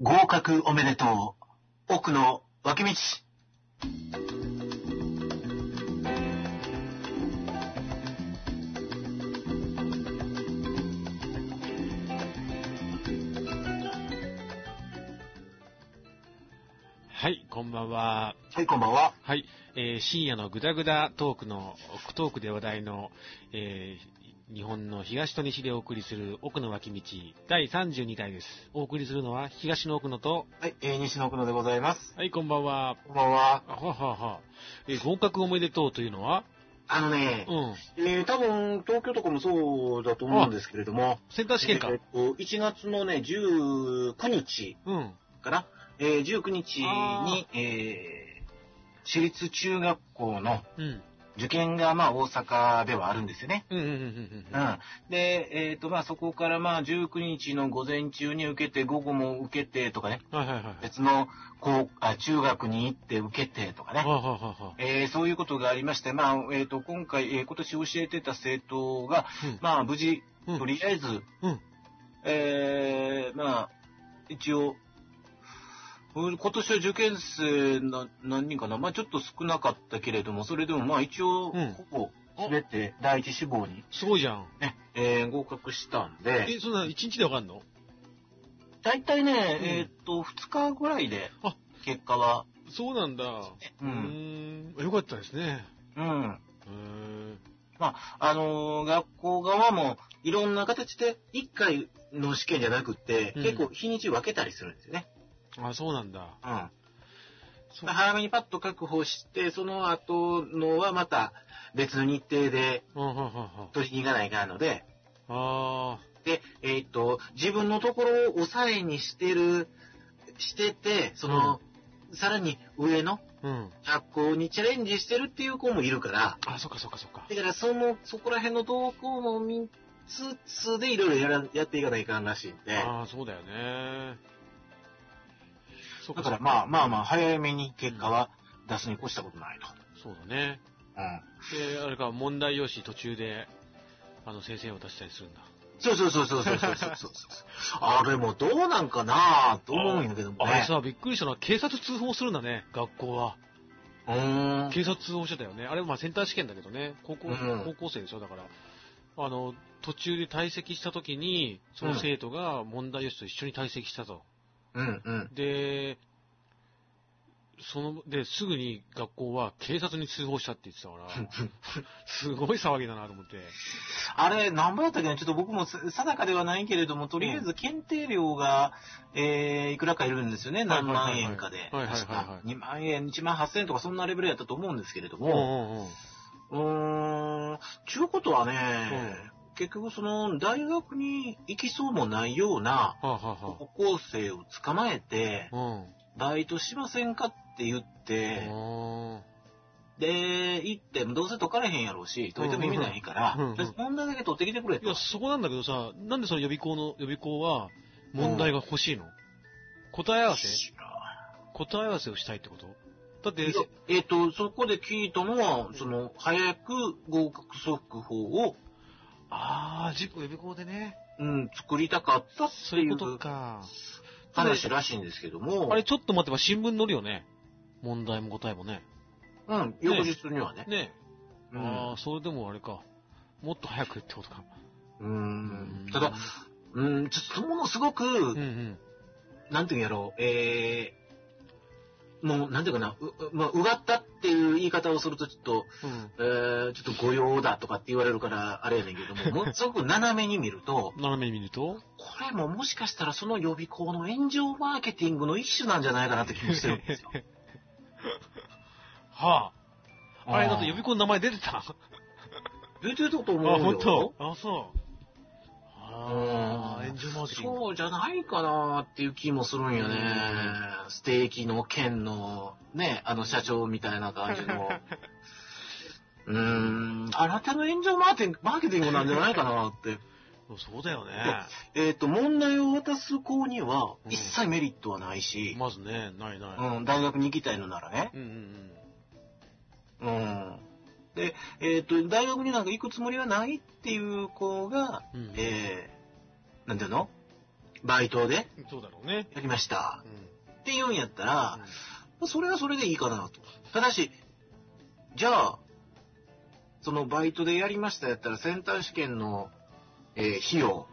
合格おめでとう。奥の脇道。はい、こんばんは。はい、こんばんは。はい、えー深夜のグダグダトークの、トークで話題の、えー日本の東と西でお送りする奥の脇道第32回です。お送りするのは東の奥野と、はい、えー、西野奥野でございます。はい、こんばんは。こんばんは。あははは。えー合格おめでとうというのは？あのねう、ん。えー、多分、東京とかもそうだと思うんですけれども、センター試験か。えーと1月のね、19日うん。かな？えー、19日に、えー、私立中学校のうん。受験が、まあ、大阪ではあるんですよね。うん。で、えっ、と、まあ、そこから、まあ、19日の午前中に受けて、午後も受けてとかね、はいはいはい。別の、こう、あ中学に行って受けてとかね。えーそういうことがありまして、まあ、えっ、と、今回、えー今年教えてた生徒が、うん。まあ、無事、うん。とりあえず、うん。えーまあ、一応、うん今年は受験生な何人かな？まあちょっと少なかったけれども、それでもまあ一応、うんほぼ全て第一志望にすごいじゃん。ね、えー合格したんで、え、そんな一日でわかんの？大体ね、んえーっと、2日ぐらいであ、結果は、そうなんだ。ううーん、ん。よかったですね。うん。うーん。まあ、あのー学校側もいろんな形で1回の試験じゃなくって、うん結構日にち分けたりするんですよね。あ、そうなんだ。うん。早めにパッと確保して、その後のはまた別の日程でうん、うん、うん、うん。取りに行かないかんので、あで、えっ、と、自分のところを抑えにしてる、してて、その、さらに上のあ、うん。学校にチャレンジしてるっていう子もいるから、あ、そっかそっかそっか。だからその、そこら辺の動向も見つつでいろいろやらやっていかないかんらしいんで、ああ、そうだよね。そっだからまあまあまあ、早めに結果は出すに越したことないと。そうだね。うん。で、あれか、問題用紙途中で、あの、先生を出したりするんだ。そうそうそうそうそうそうそうそう。あれもどうなんかなと思うんだけどもね。あれさ、びっくりしたのは、警察通報するんだね、学校は。うーん。警察通報してたよね。あれ、まあ、センター試験だけどね。高校、うん高校生でしょ、だから。あの、途中で退席した時に、その生徒が問題用紙と一緒に退席したと。うんうん。で、その、で、すぐに学校は警察に通報したって言ってたから、すごい騒ぎだなと思って。あれ、何ぼやったっけな？ちょっと僕もす定かではないけれども、とりあえず検定料が、えー、いくらかいるんですよね。何万円かで。確か2万円、1万8000円とかそんなレベルやったと思うんですけれどうんうも、んうん。うーん、ちゅうことはね、結局その、大学に行きそうもないような高校生を捕まえて。バイトしませんかって言って、あで、行って、どうせ解かれへんやろうし、解いても意味ないからうんうんうん、とりあえず問題だけ取ってきてくれいや、。そこなんだけどさ、なんでその予備校の、予備校は問題が欲しいの、答え合わせ？答え合わせをしたいってこと？だってえっ、と、そこで聞いたのは、その、早く合格速報を、ああ、塾予備校でね。うん、作りたかったっていそういうことうか。話らしいんですけども、あれ、ちょっと待ってば新聞載るよね。問題も答えもね。うん、翌日にはね。ねうんああ、それでもあれか。もっと早くってことか。うん。ただ、うん、ちょっとものすごく、うんうん。なんていうんやろう、えー、もう、なんていうかな、う、うまあ、うがったっていう言い方をするとちょっと、うん。えー、ちょっと御用だとかって言われるから、あれやねんけども、ものすごく斜めに見ると、斜めに見ると？これももしかしたらその予備校の炎上マーケティングの一種なんじゃないかなって気もしてるんですよ。はあ。あれ、だって予備校校の名前出てた？あ、出てたと思うよ。本当？あ、そう。炎上マーケティング。そうじゃないかなっていう気もするんよね。ステーキの県のね、あの社長みたいな感じの。うーん、あなたの炎上マーケティングマーケティングなんじゃないかなって。そうだよね。えっ、と、問題を渡す子にはうん一切メリットはないし、まずね、ないない。うん、大学に行きたいのならね。うんうんうん。で、えっ、と、大学になんか行くつもりはないっていう子が、うん。うん。えー、なんていうの？バイトでそうだろうね。やりましたう。ん。って言うんやったら、それはそれでいいかなと。ただし、じゃあ、そのバイトでやりましたやったら、センター試験の、えー費用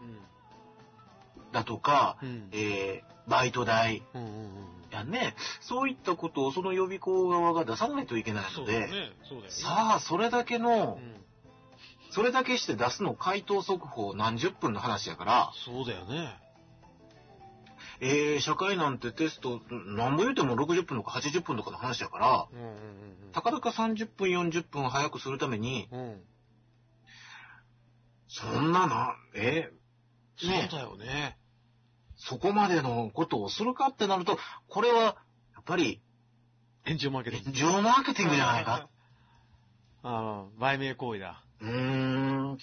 だとか、うん。うん。えーバイト代うんうんうん。やね、そういったことをその予備校側が出さないといけないので、ね。ね。さあ、それだけのう、ん。それだけして出すの回答速報何十分の話やから、そうだよね。えー、社会なんてテスト、何ぼ言うても60分とか80分とかの話やから、うんうんうんたかだか30分、40分早くするために、うん。うん。そんなな、えそうねだよね。そこまでのことをするかってなると、これは、やっぱり、炎上マーケティング。炎上マーケティングじゃないか。ああ、売名行為だ。うーん。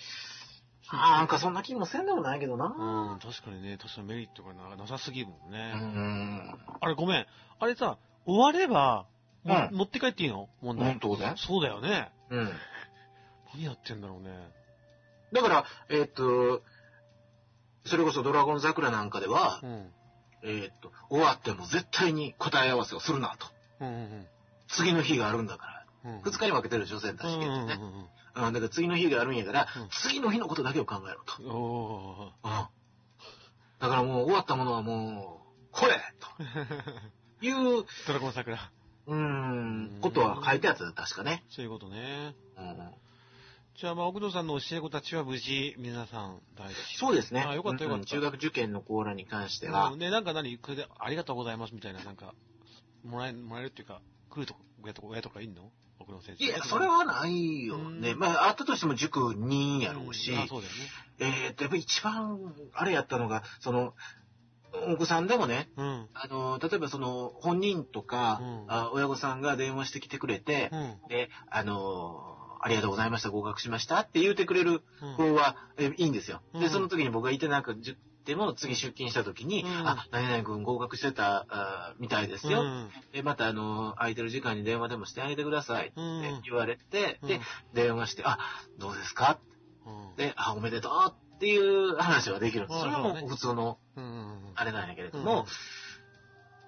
なんかそんな気もせんでもないけどな。うん、確かにね、確かにメリットがななさすぎるもんね。ん。あれ、ごめん。あれさ、終われば、もうん持って帰っていいの？問題本。当だよ。そうだよね。うん。何やってんだろうね。だから、えーっと、それこそドラゴン桜なんかでは、うん。えーっと、終わっても絶対に答え合わせをするなと。うんうん次の日があるんだから。うん。二日に分けてる女性たちうんうんね。だから次の日があるんやから、うん次の日のことだけを考えろと。だからもう終わったものはもう、これと いう、ドラゴン桜。うーん、ことは書いてあったよ確かね。そういうことね。うん、じゃあ、まあ、奥野さんの教え子たちは無事、皆さん大事。そうですね。あよかったよかった。うん中学受験のコーラに関しては、うんね、なんか何、これでありがとうございますみたいな、なんか、もらえ、もらえるっていうか、来るとこ、親とか、親とかいんの？奥野先生。いや、それはないよね。うんまあ、あったとしても塾2やろうし、んあ、そうだよね。えーっと、やっぱり一番、あれやったのが、その、お子さんでもね、うん。あの、例えばその、本人とか、うんあ親御さんが電話してきてくれて、うん。で、あの、ありがとうございました、合格しましたって言ってくれるうん。子は、えいいんですよ。で、うんその時に僕がいてなくても、次出勤した時に、うんあ、何々君合格してたあみたいですよ。うん。で、また、あの、空いてる時間に電話でもしてあげてくださいってうん言われて、うんで、電話して、あ、どうですか？うん。で、あ、おめでとうっていう話はできるんです。うんそれはもう普通のうん。あれなんやけれどうんも、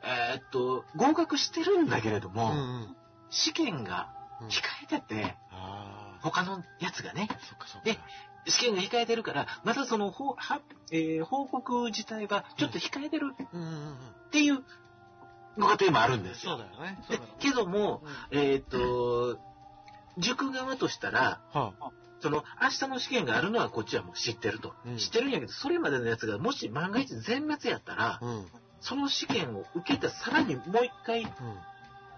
えーっと、合格してるんだけれどうん。も、うん。試験がうん控えてて。他のやつがね。で試験が控えてるから、またその、えー報告自体はちょっと控えてる。っていうご家庭もあるんですよ。そうだよね。そうでだろうねけども、うんえーっと、塾側としたら、はあ。その、明日の試験があるのはこっちはもう知ってると。うん知ってるんやけど、それまでのやつがもし万が一全滅やったら、うん。その試験を受けてさらにもう一回、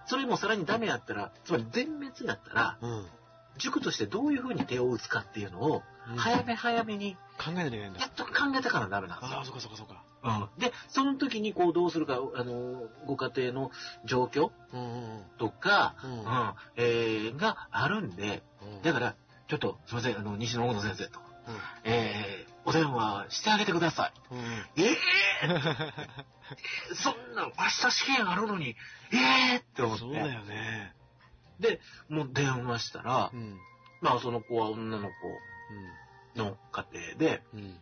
それもさらにダメやったら、つまり全滅になったら、うん。うん。塾としてどういう風に手を打つかっていうのを、早め早めに、考えないといけないんだや。っと考えてからダメなんですよああ、。そっかそっかそっか。うん、で、その時にこうどうするか、あの、ご家庭の状況うんうんとか、う。うんん、えーがあるんで、うん。だから、ちょっと、すいません、あの、西野大野先生と、うえー、お電話してあげてください。ん。うん。えー、そんな、明日試験あるのに、えーって思って。そうだよね。で、もう電話したらう、ん。まあその子は女の子の家庭で、うん。うん。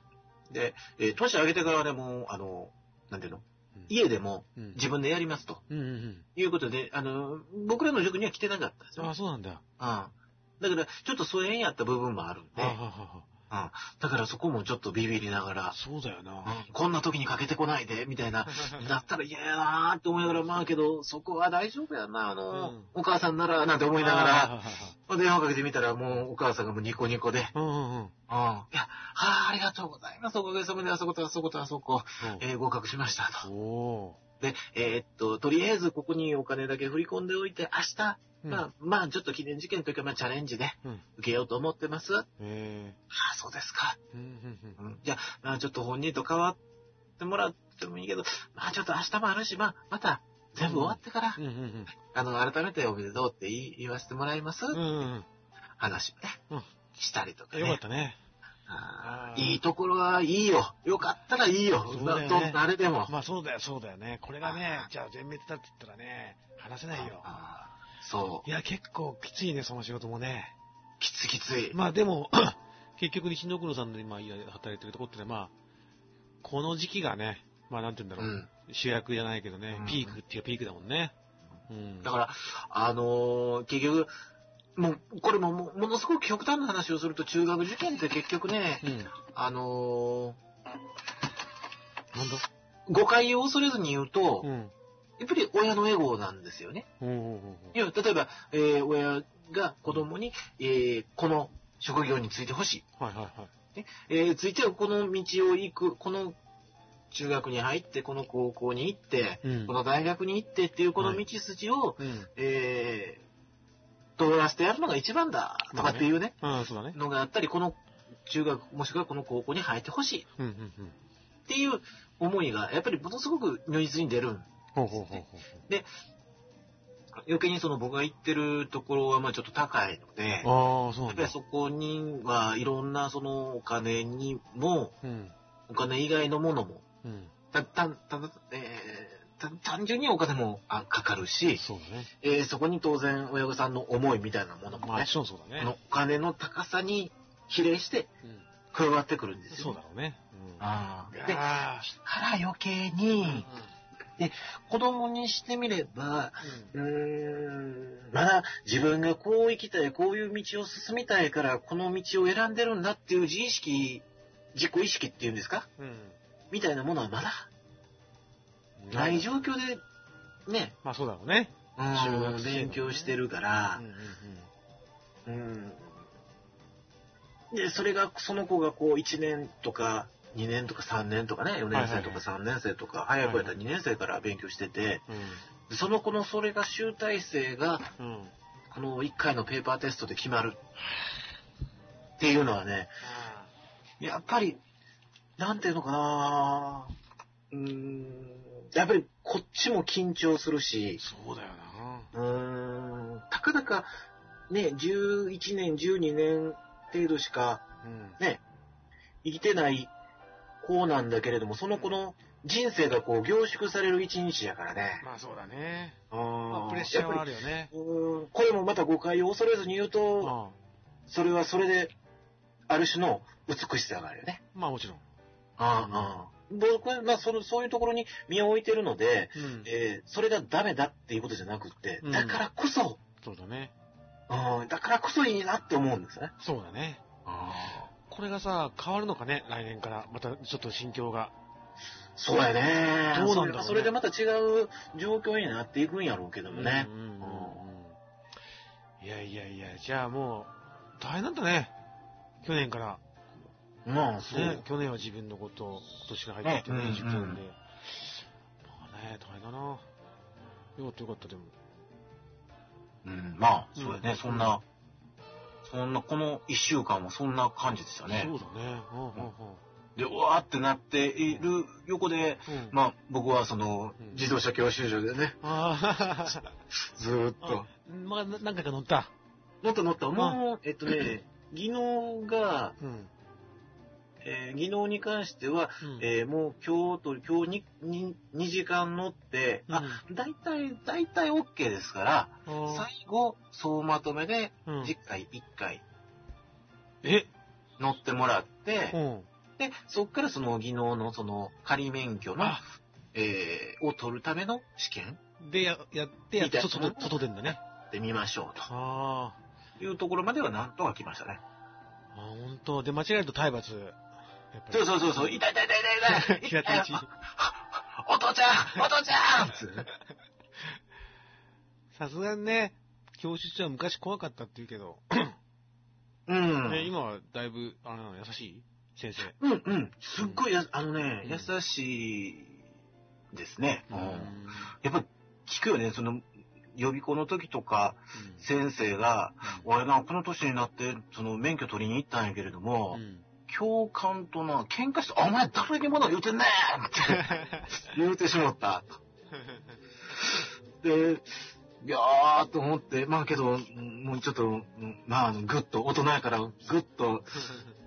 で、えー年上げてからでも、あの、なんていうの？家でもうん。自分でやりますとうんうんいうことで、あの、僕らの塾には来てなかったんですうん。あよ。あ、そうなんだ。うん。だから、ちょっと疎遠やった部分もあるんで、はあはあはうん。だからそこもちょっとビビりながらあ、そうだよな。うんこんな時にかけてこないで、みたいな、だったら嫌やなーって思いながら、まあけど、そこは大丈夫やな、あの、うんお母さんなら、なんて思いながら、ら。電話かけてみたら、もうお母さんがもうニコニコで、うんうんうん。うん。いや、はあ、ありがとうございます。おかげさまであそことあそことあそこ、えー合格しましたと。おで、えーっと、とりあえずここにお金だけ振り込んでおいて、明日、ー。まあ、まあ、ちょっと記念事件というか、まあ、チャレンジでうん受けようと思ってます。あえあ、そうですか。え。うんうんうん、じゃあ、まあ、ちょっと本人と変わってもらってもいいけど、まあ、ちょっと明日もあるし、まあ、また、全部終わってから、うん。うんうんあの、改めておめでとうって言い言わせてもらいます、うん。うんうん話をね、うんしたりとかうん。ね。よかったね。いいところはいいよ。よかったらいいよ。そうだよねど誰でも。まあそうだよ、そうだよね。これがねじゃあ全滅だって言ったらね、話せないよ。そうい。や、結構きついね、その仕事もね。きついきつい。まあでも、結局西野黒さんの今働いてるとこってね、まあ、この時期がね、まあなんて言うんだろう、うん。主役じゃないけどねうん、ピークっていうピークだもんね。うん。だから、あのー結局、もう、これももものすごく極端な話をすると、中学受験って結局ね、うん。あのなんだ？ー誤解を恐れずに言うと、うん。やっぱり親のエゴなんですよね。うんうんうんいや、例えば、えー親が子供に、えーこの職業についてほしい。はいはいはい。えーついてはこの道を行く、この中学に入って、この高校に行って、うんこの大学に行ってっていうこの道筋を、うん。えー通らせてやるのが一番だ、とかっていうね、うん、そうだね。のがあったり、この中学、もしくはこの高校に入ってほしいっうんうんうん。ていう思いが、やっぱりものすごく如実に出る。ほうほうほうほう。余計にその僕が行ってるところはまあちょっと高いので、やっぱり。そこにはいろんなそのお金にも、うん。お金以外のものも、うん。た、た、た、え単純にお金もあかかるし、そね。えーそこに当然親御さんの思いみたいなものもねまあそうだねこの。お金の高さに比例してうん。加わってくるんですよ、そうだろうね。うん。あーで、あから余計ーに、子供にしてみれば、うーん、まだ自分がこう生きたい、こういう道を進みたいから、この道を選んでるんだっていう自意識、自己意識っていうんですか？うん。みたいなものはまだうん。ない状況で、ね、まあそうだろうね。うん中学生勉強してるからうん、うんうん。で、それが、その子がこう1年とか、2年とか3年とかね、4年生とか3年生とか、早くやったら2年生から勉強してて、うん。その子のそれが集大成が。この1回のペーパーテストで決まる。っていうのはね、やっぱり、なんていうのかなうーん、やっぱりこっちも緊張するし、そうだよな。うーん、たかだか、ね、11年、12年程度しかうん。ね、生きてない子なんだけれども、その子の人生がこう凝縮される一日やからね。まあそうだね。うまあんプレッシャーはあるよね。りうーんこれもまた誤解を恐れずに言うと、あそれはそれで、ある種の美しさがあるよね。まあもちろん。ああ、僕は、まあその、そういうところに身を置いてるので、うん。えーそれがダメだっていうことじゃなくって、うんだからこそ、そうだね。うん、だからこそいいなって思うんですね。そうだね。あこれがさ、変わるのかね、来年から。またちょっと心境が。そうやね。どうなんだろうねそれそれでまた違う状況になっていくんやろうけどもねう。んうんうんうんいやいやいや、じゃあもう、大変なんだね。去年から。まあ、そう。ね、去年は自分のこと、今年が入ってきてね、ね受験で。うんうんまあね、大変だな。よかったよかった、でも。うん、まあ、そうやね。うんそんな、そんな、この一週間もそんな感じでしたね。そうだね。うんうんうんで、うわーってなっている横で、うんまあ、僕はそのうん、自動車教習所でね、あ ずーっあと。、まあ、な何回か乗った。乗った乗った。もう、えっとね、技能が、うん。えー技能に関しては、うんえーもう今日と、今日に、に2時間乗って、あ、大体、大体 OK ですから、うん最後、総まとめで、うん10回、1回え？乗ってもらって、うん。で、そっからその技能のその仮免許のあ、えーを取るための試験で、や、やって、やっとみたいな外、外出んだね。で見ましょうあというところまではなんとか来ましたね。あ。あ、本当で、間違えると体罰。そうそうそうそう、痛い痛い痛い痛い痛い平手打ち。お父ちゃんお父ちゃん さすがにね、教室は昔怖かったって言うけど、うん。ね、今はだいぶ、あの、優しい？先生。うんうん。すっごいや、あのね、うん優しいですね。ううんん。やっぱ聞くよね、その、予備校の時とか、先生が、俺な、この年になって、その、免許取りに行ったんやけれども、うん。教官とな、喧嘩して、お前誰にもの言うてんねんって言うてしまった。で、いやーと思って、まあけど、うんもうちょっと、うんまあ、ぐっと、大人やから、ぐっと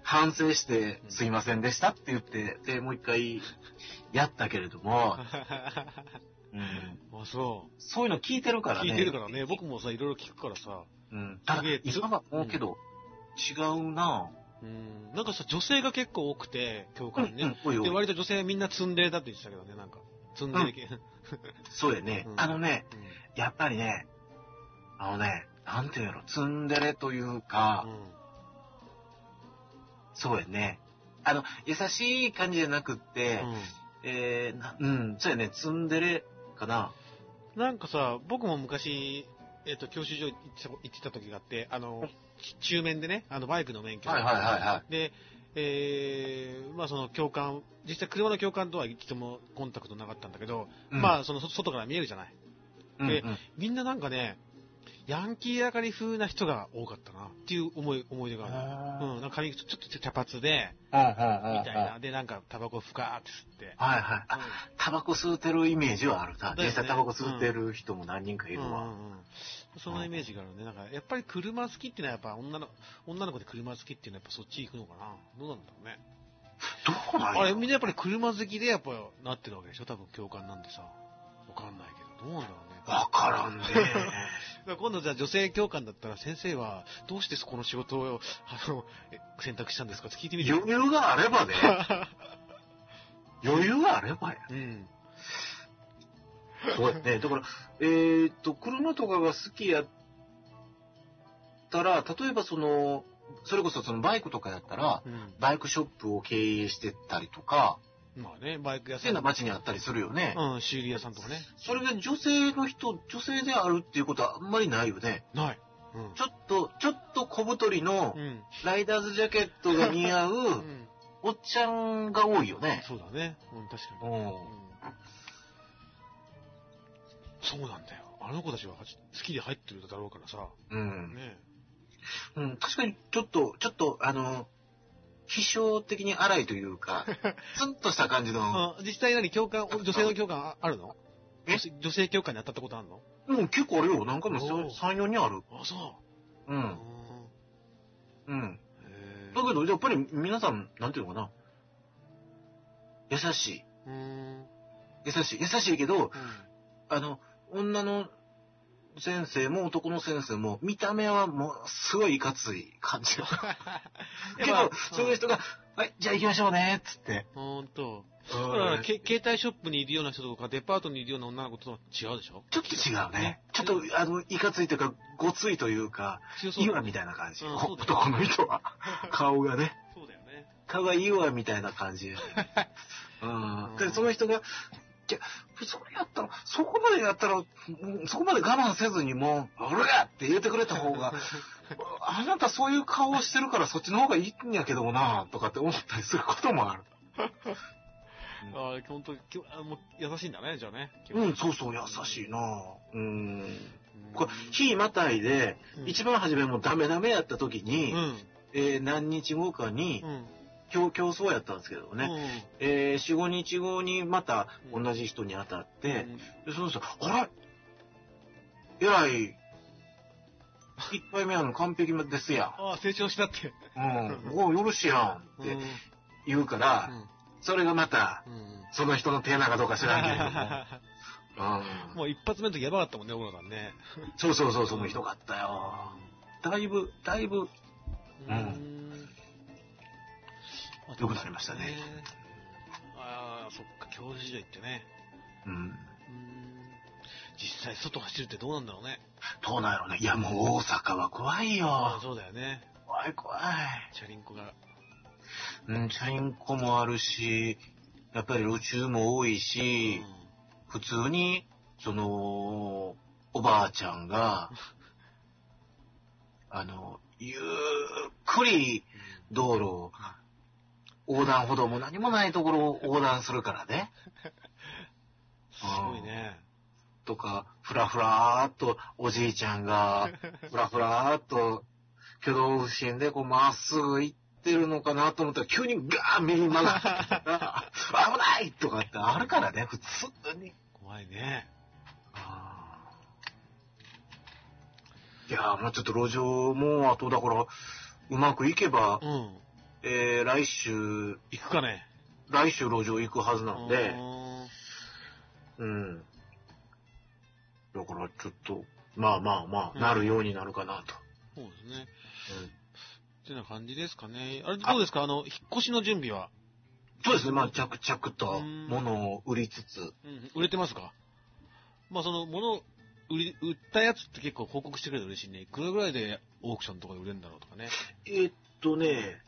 反省して、すいませんでしたって言って、で、もう一回、やったけれども、うん、あ、そそういうの聞いてるかう。らね。聞いてるからね、僕もさ、いろいろ聞くからさ。うん。ただ今はもうけど、違うなうん。なんかさ、女性が結構多くて、教うん、官ね。うん、おいおで、い。割と女性はみんなツンデレだって言ってたけどね、なんか。ツンデレ系。そうやねう。んあのね、うんやっぱりね、あのね、なんていうの、ツンデレというか、そうやね。あの、優しい感じじゃなくって、うんえーなうん、そうやね、ツンデレかな。なんかさ、僕も昔、えっ、と、教習所行ってた行ってた時があって、あの、中面でね、あの、バイクの免許。はいはいはいはで、えー、まあその教官、実際車の教官とは一度もコンタクトなかったんだけど、い。まあそのそ外から見えるじゃない。うん、でうんみんななんかね、ヤンキー上がり風な人が多かったなっていう思い思い出がある。うん、なんか髪ちょっと茶髪で、うんうんうんみたいな。で、なんかタバコふかーって吸って。はいはい。あ、タバコ吸うてるイメージはあるな。実際タバコ吸うてる人も何人かいるわ。うんうんうんそのイメージがあるね。なんか、やっぱり車好きっていうのはやっぱ女の、女の子で車好きっていうのはやっぱそっち行くのかなどうなんだろうね。どうなんやあれ、みんなやっぱり車好きでやっぱなってるわけでしょ？多分共感なんでさ。わかんないけど、どうなんだろうね。わからんね。今度じゃあ女性教官だったら先生はどうしてこの仕事をあのえ選択したんですかって聞いてみてよ。余裕があればね。余裕があればや。うん。そうやね。だから、えーっと、車とかが好きやったら、例えばその、それこそそのバイクとかやったら、うん。バイクショップを経営してたりとか、まあね、バイク屋さん。街にあったりするよね。うん、修理屋さんとかね。それが女性の人、女性であるっていうことはあんまりないよね。ない。うん。ちょっと、ちょっと小太りのうん。ライダーズジャケットが似合ううん。おっちゃんが多いよね。そうだね。うん、確かに。うんうん。そうなんだよ。あの子たちは好きで入ってるだろうからさ。うん。ねうん、確かに、ちょっと、ちょっと、あの、批評的に荒いというか、ツンとした感じの、あ実際何教官、女性の教官ああるの？え？女性教官に当たったことあるの？うん、結構あるよ。なんかもおー3、4人ある。あ、そうう。ん。うん。だけど、やっぱり皆さん、なんていうのかな。優しい。優しい。優しいけど、あの、女の先生も男の先生も、見た目はもう、すごいいかつい感じ。けど、そういう人が、はい、じゃあ行きましょうね、つって。ほんと。うんだから、け携帯ショップにいるような人とか、デパートにいるような女の子とは違うでしょ？ちょっと違うね。ちょっと、あの、いかついというか、ごついというか、強そうだ岩みたいな感じ。男の人は。顔がね。そうだよね。顔が岩みたいな感じ。うん。で、その人が、いや、それやったら、そこまでやったら、うんそこまで我慢せずにもう、俺やって言ってくれた方が、あなたそういう顔をしてるからそっちの方がいいんやけどもな、とかって思ったりすることもある。ああ、ほんと、きょあもう優しいんだね、じゃあね。うん、そうそう、優しいなうん。うんこれ、日またいで、うん一番初めもうダメダメやった時に、うん。えー何日後かにう、ん。競競争やったんですけどね、えー、4、5日後にまた同じ人に当たって、でその人、あれ？えらい、一回目はの完璧ですやああ、成長したって。ん。うん。おうよろしいやんって言うから、それがまた、うん。うん。その人の手なかどうか知らんけれども。うんもう一発目の時やばかったもんね、小野さんね。そうそうそう、その人があったよ。だいぶ、だいぶ、うんん良くなりましたね。ああ、そっか、教習所行ってね。うん。うん実際外走るってどうなんだろうね。どうなんやろうね。いや、もう大阪は怖いよ。そうだよね。怖い怖い。チャリンコが。うん、チャリンコもあるし、やっぱり路中も多いし、普通に、その、おばあちゃんが、あの、ゆっくり道路を、横断歩道も何もないところを横断するからね。すごいね。とか、ふらふらーっとおじいちゃんが、ふらふらーっと挙動不審でこうまっすぐ行ってるのかなと思ったら急にガーン右に曲がって、あ 危ないとかってあるからね、普通に。怖いね。いやーもうちょっと路上もあとだから、うまくいけばう、ん。えー、来週、行くかね。来週路上行くはずなんで、うんうん。だからちょっと、まあまあまあ、うんなるようになるかなと。そうですね。てな感じですかね。あれ、どうですか？あの、引っ越しの準備は？そうですね、まあ、着々と物を売りつつ。うん、売れてますか？まあ、その、物、売り、売ったやつって結構報告してくれると嬉しいね。いくらぐらいでオークションとかで売れるんだろうとかね。えーっとね、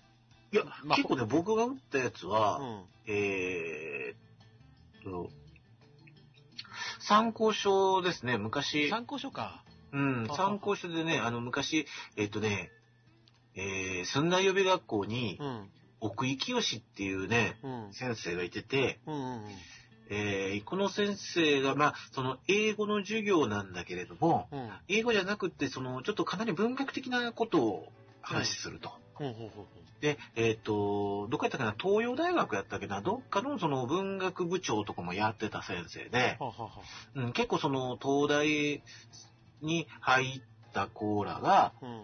いや、まあ結構ね、僕が売ったやつは、うん。えーっと、参考書ですね、昔。参考書か。うん、参考書でね、あの、昔、えっとね、えー、寸大予備学校にう、ん。奥井清っていうね、うん。先生がいてて、うんうんうん。えー、この先生が、まあ、その、英語の授業なんだけれども、うん。英語じゃなくって、その、ちょっとかなり文学的なことを話すると。で、えっ、と、どこやったかな、東洋大学やったっけな、どっかのその文学部長とかもやってた先生でう。、はあはあはあうん、結構その東大に入った子らが、うん。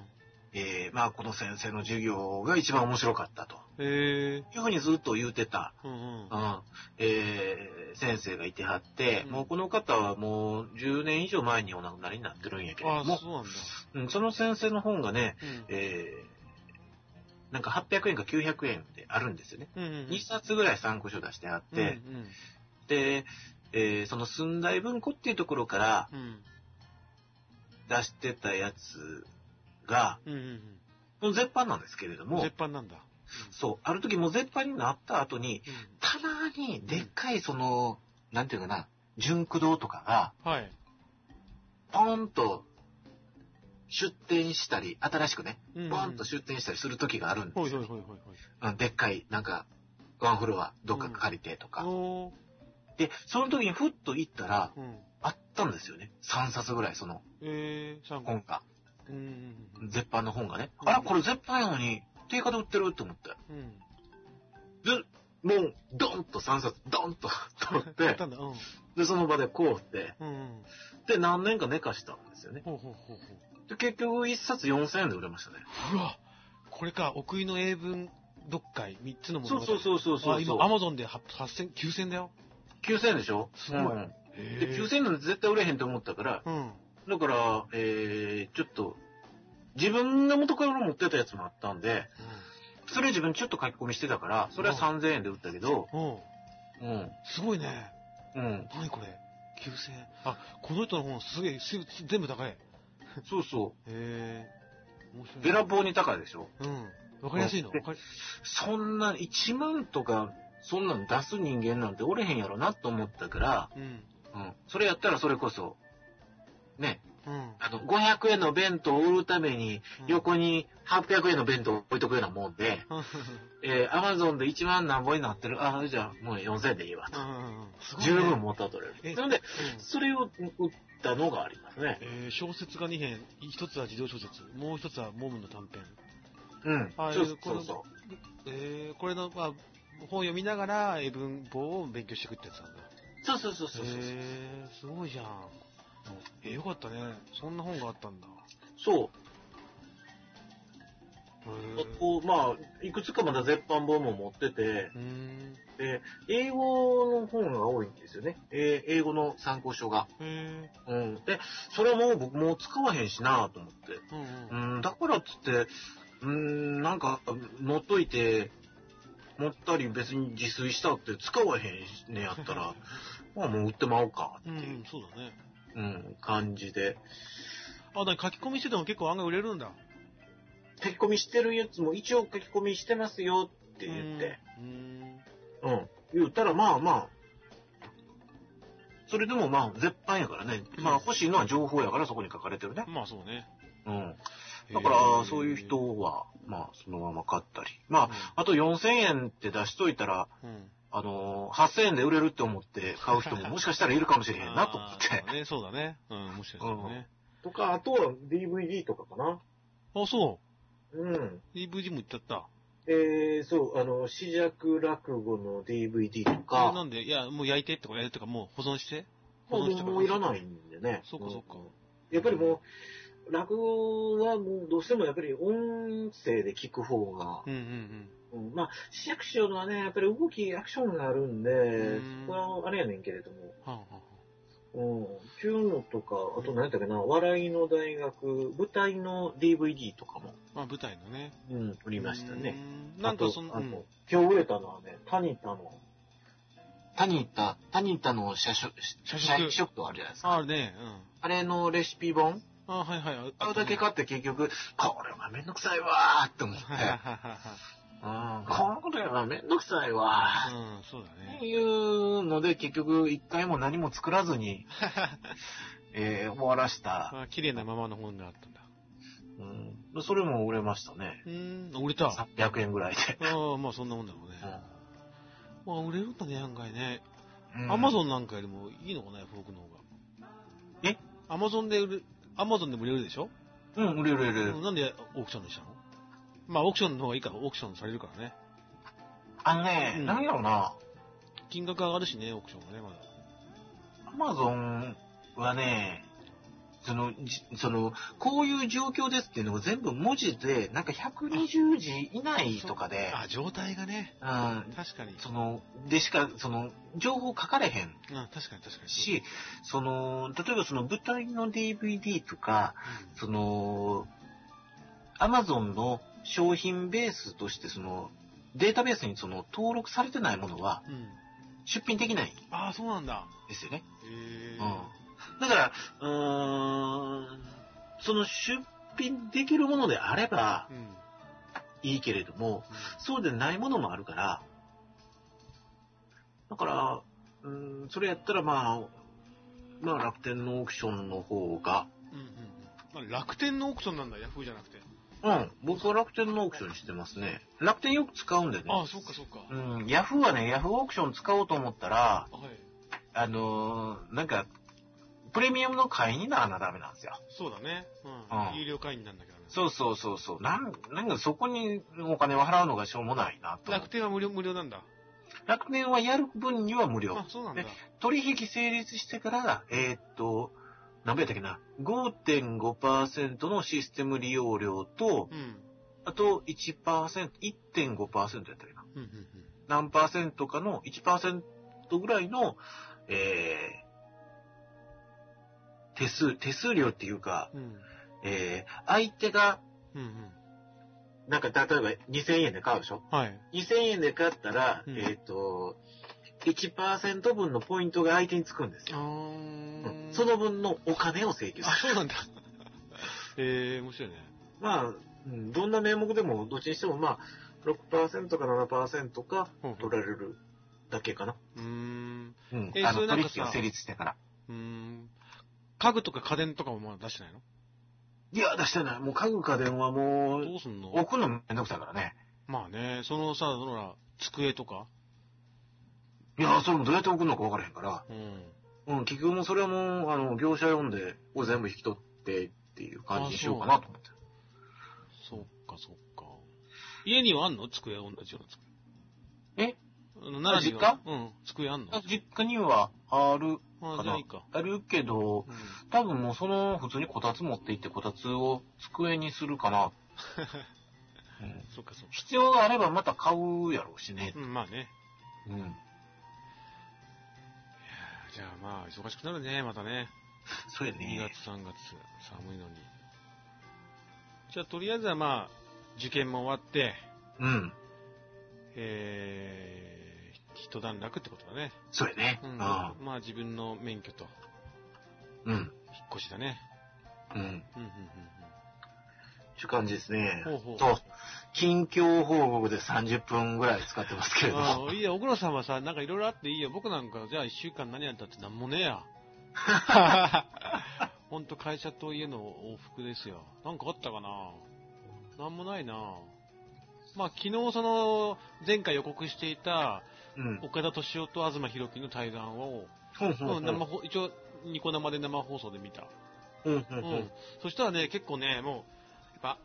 えーまあこの先生の授業が一番面白かったと。いうふうにずっと言うてた、うんうん。うんえー先生がいてはって、うんもうこの方はもう10年以上前にお亡くなりになってるんやけども、そうなんだ。うん、その先生の本がね、うん。えーなんか800円か900円であるんですよね。うんうんうん。2冊ぐらい参考書出してあって、うんで、えーその寸大文庫っていうところからうん。うん。出してたやつが、うんうんもう絶版なんですけれどうん。も絶、版なんだ。そう、ある時もう絶版になった後に、うたまにでっかいその、なんていうかな、純駆動とかが、ん。はい。ポーンと出店したり、新しくね、うんうんポーンと出店したりする時があるんですよ。でっかい、なんか、ワンフロア、どっか借りてとか。おー。で、その時にふっと行ったら、うん。あったんですよね。3冊ぐらい、そのえー。本が。うんうん絶版の本がね。うんあら、これ絶版やのに、定価で売ってると思って。うん。うん。で、もう、ドンと3冊、ドンと 取って。で、その場でこうって、うんうん。で、何年か寝かしたんですよね。ほうほうほうほう。で、結局1冊4000円で売れましたね。うわこれか、奥井の英文読解、3つのものそうそうそうそうそう。あ、今、アマゾンで8000、9000だよ。9000円でしょ？すごいうんで、へ9000円なんて絶対売れへんと思ったから、うん。だから、えー、ちょっと、自分が元から持ってたやつもあったんで、それ自分ちょっと書き込みしてたから、それは3000円で売ったけど、うん。うん、すごいね。うん、何これ ?9000 円。あ、この人の本すげえ、す全部高い。へ そうそう。い。べらぼうに高いでしょ？うん。わかりやすいの？そんな、1万とか、そんなの出す人間なんておれへんやろなと思ったから、うん。うん、それやったらそれこそ、ね、うん。あの、500円の弁当を売るために、うん横に800円の弁当を置いとくようなもんで、えー、アマゾンで1万何本になってる。あ、じゃあもう4000円でいいわと。十分元は取れえる。なので、うんそれを売ったのがありますね。えー小説が2編、一つは児童小説、もう一つはモームの短編。うん。あそうえーこれそうそえーこれの、まあ、本読みながら英文法を勉強していくってやつなんだ。う。そうそうそうそうそう。へーすごいじゃん。えーよかったね。そんな本があったんだ。そう。こう、まあ、いくつかまだ絶版本も持ってて。で、英語の本が多いんですよね。えー英語の参考書が。へうん。で、それはもう僕もう使わへんしなと思って。ーうんうん。うん、だからっつって、うん、なんか、持っといて、持ったり別に自炊したって使わへんねやったら、まあもう売ってまおうかってうん、ういう、ん、そうだね。うん、感じで。あ、だ書き込みしてても結構案外売れるんだ。書き込みしてるやつも一応書き込みしてますよって言って、うーん。うん、言ったらまあまあ、それでもまあ絶版やからね。まあ欲しいのは情報やからそこに書かれてるね。まあそうね。うん。だかへらーそういう人は、まあそのまま買ったり。まあ、うんあと4000円って出しといたら、うん。あのー、8000円で売れるって思って買う人ももしかしたらいるかもしれへんなと思って。ね、そうだね。うん、もしかしたらね。とか、あとは DVD とかかな。あ、そう。うん。DVD も言っちゃった。えー、そう、あの、死弱落語の DVD とえなか、んで、いや、もう焼いてってか、焼いてとか、もう保存して？保存してもう？いらないんでね。そうかそうかんやっぱりもう、落語はもうどうしてもやっぱり音声で聞く方が、うんうんうんまあ、市役所のはね、やっぱり動き、アクションがあるんで、んそこはあれやねんけれども、うん。はあはあはうん。っていうのとか、あと何やったっけな、笑いの大学、舞台の DVD とかも、まあ舞台のね。うん、売りましたね。うーん。なんかその、あと、あうんと今日売れたのはね、タニタの、タニタ、タニタの社食、社食社食とあるじゃないですか。あるね。うん。あれのレシピ本？あはいはい。買うだけ買って結局、これはめんどくさいわーって思って、うん、これはめんどくさいわー。うん、そうだね。いうので、結局、一回も何も作らずに、えー終わらした。あ綺麗なままの本があったんだ。うん。それも売れましたね。うーん、売れた。あ300円ぐらいで。あ、まあそんなもんだろうね。まあ売れるんだね、案外ね。うんアマゾンなんかよりもいいのかな、フォークの方が。え？アマゾンで売る、アマゾンでも売れるでしょ、うん、売れる売れる。うんなんでオークションにしたの？まあオークションの方がいいから、オークションされるからね。あのね、うんなんやろな、金額上がるしね、オークションがね、まだ。アマゾンはね、その、じその、こういう状況ですっていうのを全部文字で、なんか120字以内とかで、あ、状態がね。うん、確かに。その、でしか、その、情報書かれへんうん、確かに確かに。し、その、例えばその舞台の DVD とか、その、アマゾンの商品ベースとして、その、データベースにその登録されてないものはうん。うん。出品できないんああ、そうなんだ。ですよね。だから、うーん、その出品できるものであればうん。うん。いいけれども、そうでないものもあるから、だから、うん、それやったらまあ、まあ楽天のオークションの方が、うんうんうん。まあ、楽天のオークションなんだ、ヤフーじゃなくて。うん、僕は楽天のオークションにしてますね。楽天よく使うんでね。ああ、そっかそっか。うん、ヤフーはね、ヤフーオークション使おうと思ったら、はい。あのーなんか、プレミアムの会員にならなダメなんですよ。そうだね。ううんん。有料会員なんだけどね。そうそうそうそう。なん、なんかそこにお金を払うのがしょうもないなと。楽天は無料、無料なんだ。楽天はやる分には無料あ。、そうなんだで。取引成立してから、えーっと、何倍やったっけな、5.5%のシステム利用料と、うん。あと1%、1.5%やったっけな？うんうんうん。何パーセントかの1%ぐらいの、えー、手数、手数料っていうか、うん。えー、相手が、うんうん。なんか例えば2000円で買うでしょ？はい。2000円で買ったら、うんえっ、と、1%分のポイントが相手につくんですあよ。ーその分のお金を請求すあ、る。そうなんだ。へえ、面白いね。まあ、うんどんな名目でも、どっちにしても、まあ、6%か7%かほうほう取られるだけかな。うーん。うんえ。あの、それなんか成立してから。うーん。家具とか家電とかもまだ出してないの？いや、出してない。もう家具家電はもう、どうすんの？置くのめんどくさいからね。まあね、そのさ、そのら、机とかいや、それもどうやって置くのか分からへんから。うん。うん、結局もうそれはもう、あの、業者呼んで、これ全部引き取ってっていう感じにしようかなと思って。そっかそっか。家にはあんの？机、同じような机。え？あの奈良には？実うん、机あんの？あ実家にはある、あかないじゃあいか。あるけど、うん。多分もうその、普通にこたつ持って行ってこたつを机にするかな。う んそっかそっか。必要があればまた買うやろうしね。うん、まあね。うん。じゃあまあ、忙しくなるね、またね。2そうやね月。、3月、寒いのに。じゃあ、とりあえずはまあ、受験も終わって、うん。えー、一段落ってことだね。そうやね。うん。あまあ、自分の免許と、うん。引っ越しだね。うん。うん、うん、うん、っていう感じですね。ほうほうと、近況報告で30分ぐらい使ってますけれどあも。あ、いいや、奥野さんはさ、なんかいろいろあっていいよ。僕なんか、じゃあ一週間何やったってなんもねえや。ほんと会社と家の往復ですよ。なんかあったかななんもないなまあ昨日その、前回予告していた、うん。岡田敏夫と東博樹の対談を。う一応、ニコ生で生放送で見た。うん。そしたらね、結構ね、もう、やっぱ、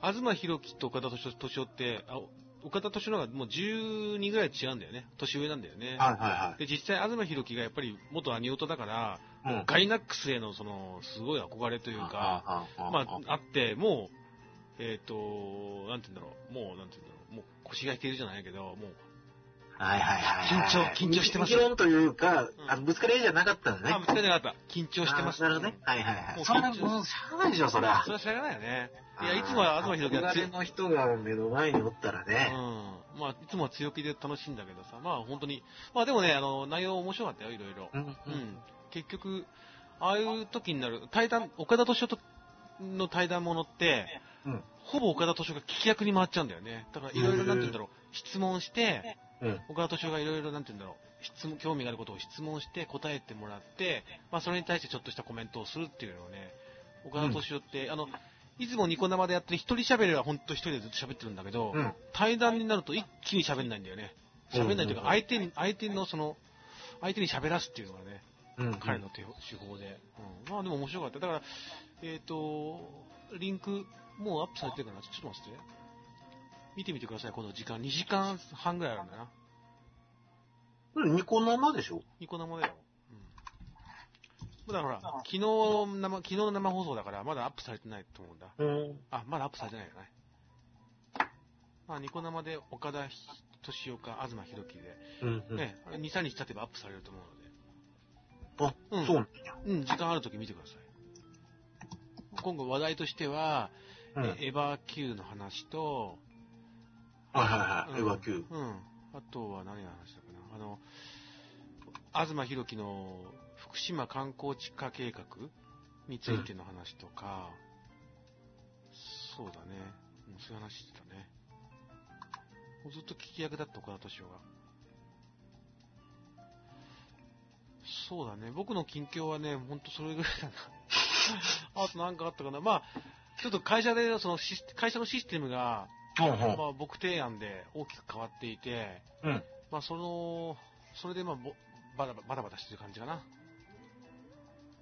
東博樹と岡田敏夫って、あ岡田敏夫の方がもう12ぐらい違うんだよね。年上なんだよね。はいはで、実際、東博樹がやっぱり元アニオタだから、いはい。うん。ガイナックスへのその、すごい憧れというか、まあ、あって、もう、えっ、と、なんて言うんだろう、もう、なんて言うんだろう、もう腰が引けるじゃないけど、もう、はいはいはいはい。緊張緊張してます議論というか、うんあのぶつかり合いじゃなかったんだね。あ、ぶつかりなかった。緊張してます。あなるほどね。はいはいはい。もうそれはもうしゃあないでしょ、そりゃそ。れはしゃがないよね。いや、いつもは東は憧れの人が目の前におったらね。うん。まあ、いつもは強気で楽しいんだけどさ、まあ本当に、まあでもね、あの、内容面白かったよ、いろいろ。うん。うん。結局、ああいう時になる、対談、岡田敏夫との対談ものって、うん。ほぼ岡田敏夫が聞き役に回っちゃうんだよね。だからいろいろなんて言うんだろう、質問して、うん。岡田敏夫がいろいろなんて言うんだろう、質問、興味があることを質問して答えてもらって、まあそれに対してちょっとしたコメントをするっていうのをね、岡田敏夫って、あの、いつもニコ生でやってる一人喋りは本当一人でずっと喋ってるんだけど、うん。対談になると一気に喋んないんだよね。喋んないというか、うん相手に、相手のその、相手に喋らすっていうのがね、うん。彼の手手法で。うん、まあでも面白かった。だから、えっ、と、リンク、もうアップされてるかな？ちょっと待って。見てみてください、この時間。2時間半ぐらいあるんだな。うん。ニコ生でしょ？ニコ生だよ。うん。だからほら、昨日生、昨日の生放送だから、まだアップされてないと思うんだ。うん。あ、まだアップされてないよね。まあ、ニコ生で岡田敏夫か東博樹で、うん。うん。ね、2、3日経てばアップされると思うので。あ、うんそうなんや。うん、時間あるとき見てください。今後話題としては、うん。エヴァ Q の話と、はいはい。エうんヴァ Q。うん。あとは何の話だかな。あの、東博樹の福島観光地化計画についての話とか、そうだね。うんそういう話してたね。もうずっと聞き役だった岡田敏夫が。そうだね。僕の近況はね、ほんとそれぐらいだな。あとなんかあったかな。まあ、ちょっと会社で、その会社のシステムが。まあ、僕提案で大きく変わっていて、うん。まあ、その、それでまあ、ぼバタバタバタしてる感じかな。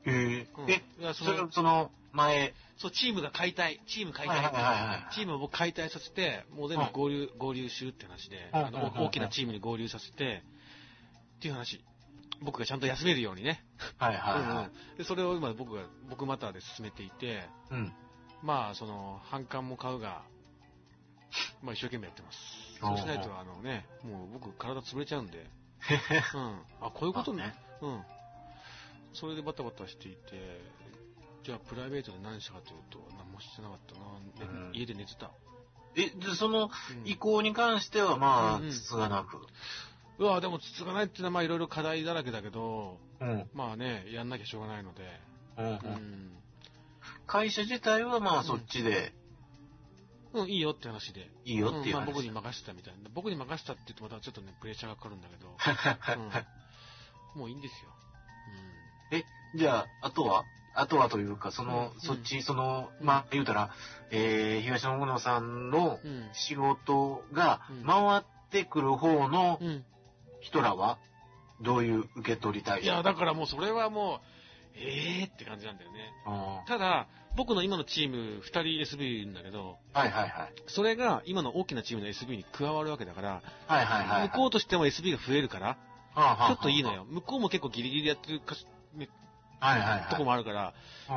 へえうん。え、そそれの、、その前。そう、チームが解体、チーム解はいはい体。はいはい。チームを僕解体させて、もう全部合流、合流するって話で、あの大きなチームに合流させて、っていう話。僕がちゃんと休めるようにね。はいはいはうんうんでそれを今僕が、僕またで進めていて、い。うん。まあ、その、反感も買うが、まあ一生懸命やってます。そうしないと、あのね、もう僕体潰れちゃうんで、うん。あ、こういうことね。ね。うん。それでバタバタしていて、じゃあプライベートで何したかというと、何もしてなかったな。家で寝てた。え、で、そのうん移行に関しては、まあつつがなく。うわでもつつがないっていうのはまあいろいろ課題だらけだけど、うん。まあね、やんなきゃしょうがないので、うん。会社自体は、まあ、うんそっちでうん、いいよって話で。いいよっていう話。うんまあ僕に任せたみたいな。僕に任せたって言うとまたちょっとね、プレッシャーがかかるんだけど、うん、もういいんですよ。じゃあ、あとは？あとはというか、その、うんそっち、その、うんまあ、言うたら、えー、東野小野さんのうん。うん。仕事がうん回ってくる方のうん。人らは、どういう受け取りたいいや、だからもうそれはもう、ええーって感じなんだよね。あただ、僕の今のチーム、2人 SB いるんだけど、ーはいはいはい。それが今の大きなチームの SB に加わるわけだから、はいはいはい。向こうとしても SB が増えるから、ちょっといいの。よ。向こうも結構ギリギリでやってるかはいはいはい。とこもあるから、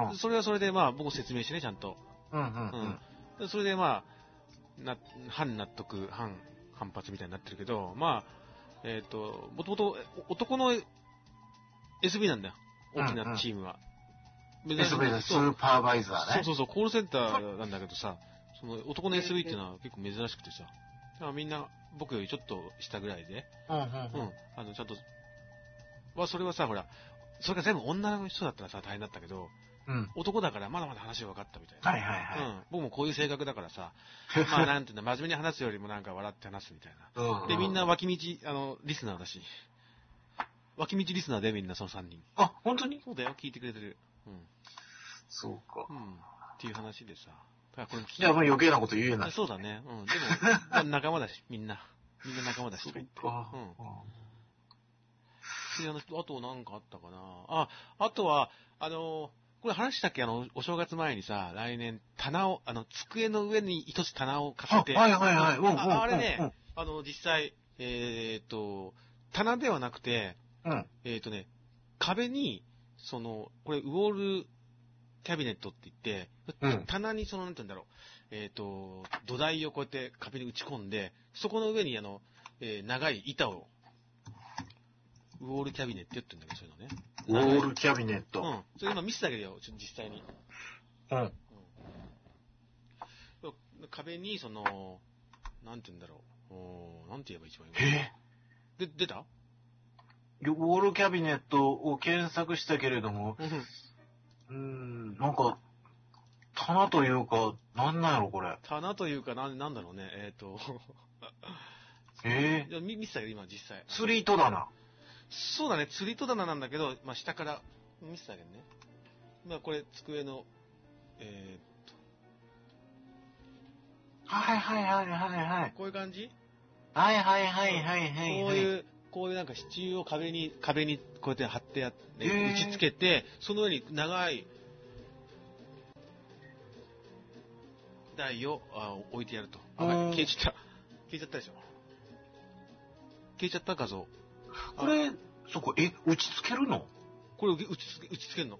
うんそれはそれでまあ僕説明してね、ちゃんと。うんうんうん。それでまあ、な、反納得、反反発みたいになってるけど、まあ、えっ、と、もともと男の SB なんだよ。大きなチームは。SB でスーパーバイザーね。そうそうそう、コールセンターなんだけどさ、その男の SB っていうのは結構珍しくてさ、だからみんな僕よりちょっと下ぐらいで、うんうんうん、あの、ちゃんと、まあそれはさ、ほら、それが全部女の人だったらさ、大変だったけど、うん。うん。男だからまだまだ話が分かったみたいな。はいはいはい。うん、僕もこういう性格だからさ、まあなんていうの、真面目に話すよりもなんか笑って話すみたいな。うんで、みんな、脇道、あの、リスナーだし、脇道リスナーでみんなその3人。あ、本当に？そうだよ、聞いてくれてる。うん。そうか。うん。っていう話でさ。だからこれ聞いじゃあ、余計なこと言えない。そうだね。うん。でも、まあ仲間だし、みんな。みんな仲間だしとか言って。かうん。であとなんかあったかな。あ、あとは、あの、これ話したっけ？あの、お正月前にさ、来年、棚を、あの、机の上に一つ棚をかあけて、はいはいはい。ああれね、あの、実際、えーっと、棚ではなくて、うん。うん。えーっとね、壁に、その、これ、ウォールキャビネットって言って、うん棚にその、なんて言うんだろう、えーっと、土台をこうやって壁に打ち込んで、そこの上に、あの、えー長い板を、ウォールキャビネットって言うんだけど、そういうのね。ウォールキャビネット。うん。それ今見せてあげるよ、ちょ実際に。うん。壁に、その、なんて言うんだろう。おーなんて言えば一番いいえで、出た？ウォールキャビネットを検索したけれども、うん。なんか、棚というか、なんなんやろ、これ。棚というか、なんなんだろうね。えっ、と、えいや見見せてあげる、今、実際。ー、釣り糸棚。そうだね、釣り戸棚なんだけど、まあ、下から見せてあげるね。まあ、これ、机の、えはいはいはいはいはいー、。こういう感じ？はいはいはいはいはい。こういう、こういうなんか支柱を壁に、壁にこうやって貼ってやって、打ち付けて、その上に長い台をあ置いてやると。あうん消えちゃった。消えちゃったでしょ。消えちゃった画像。これ、そこ、え、打ち付けるの？これ打ち付け、打ち付けるの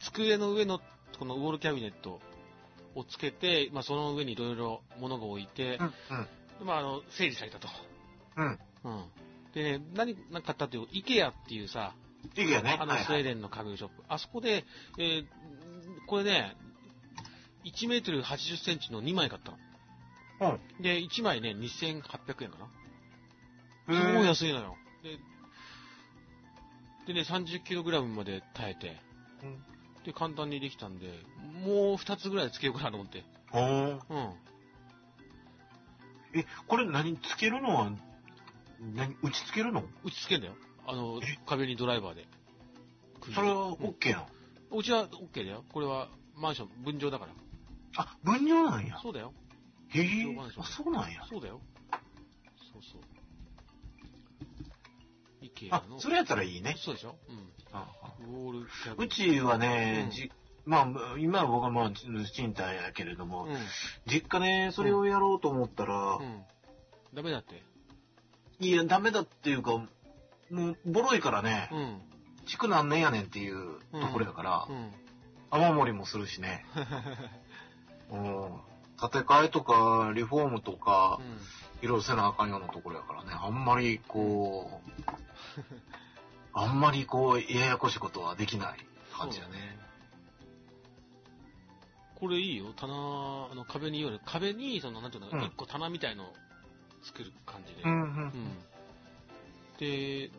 机の上のこのウォールキャビネットをつけて、まあ、その上にいろいろ物が置いて、うん、まあ、あの、整理されたと。うん。うん。うん。でね、何、何買ったっていう、イケアっていうさ、いいやね。あの、はいはいスウェーデンの家具ショップ。あそこで、えーこれね、1メートル80センチの2枚買ったの。うん。で、1枚ね、2800円かな。すごい安いのよ。で、でね、30キログラムまで耐えて、うんで、簡単にできたんで、もう2つぐらいつけようかなと思って。ほーうん。え、これ何つけるのは、何打ち付けるの？打ち付けんだよ。あのえ、壁にドライバーで。それは OK なの、うちは OK だよ。これはマンション、分譲だから。あ、分量なんや。そうだよ。へえあ、そうなんや。そうだよ。そうそう。イケアあの。、それやったらいいね。そうでしょ？あうん。ウォールうちはね、うんじまあ、今は僕はまあ、賃貸やけれども、うん。実家ね、それをやろうと思ったら、うん。ダメだって。いや、ダメだっていうか、もう、ボロいからねう、ん。築何年やねんっていうところやからう、ん。雨漏りもするしね、うん、建て替えとか、リフォームとか、いろいろせなあかんようなところやからね、あんまりこう、あんまりこう、ややこしいことはできない感じやね。これいいよ。棚、あの壁に、いわゆる壁に、その、なんていうの、うん一個棚みたいのを作る感じで。うん、う。うんん。で、い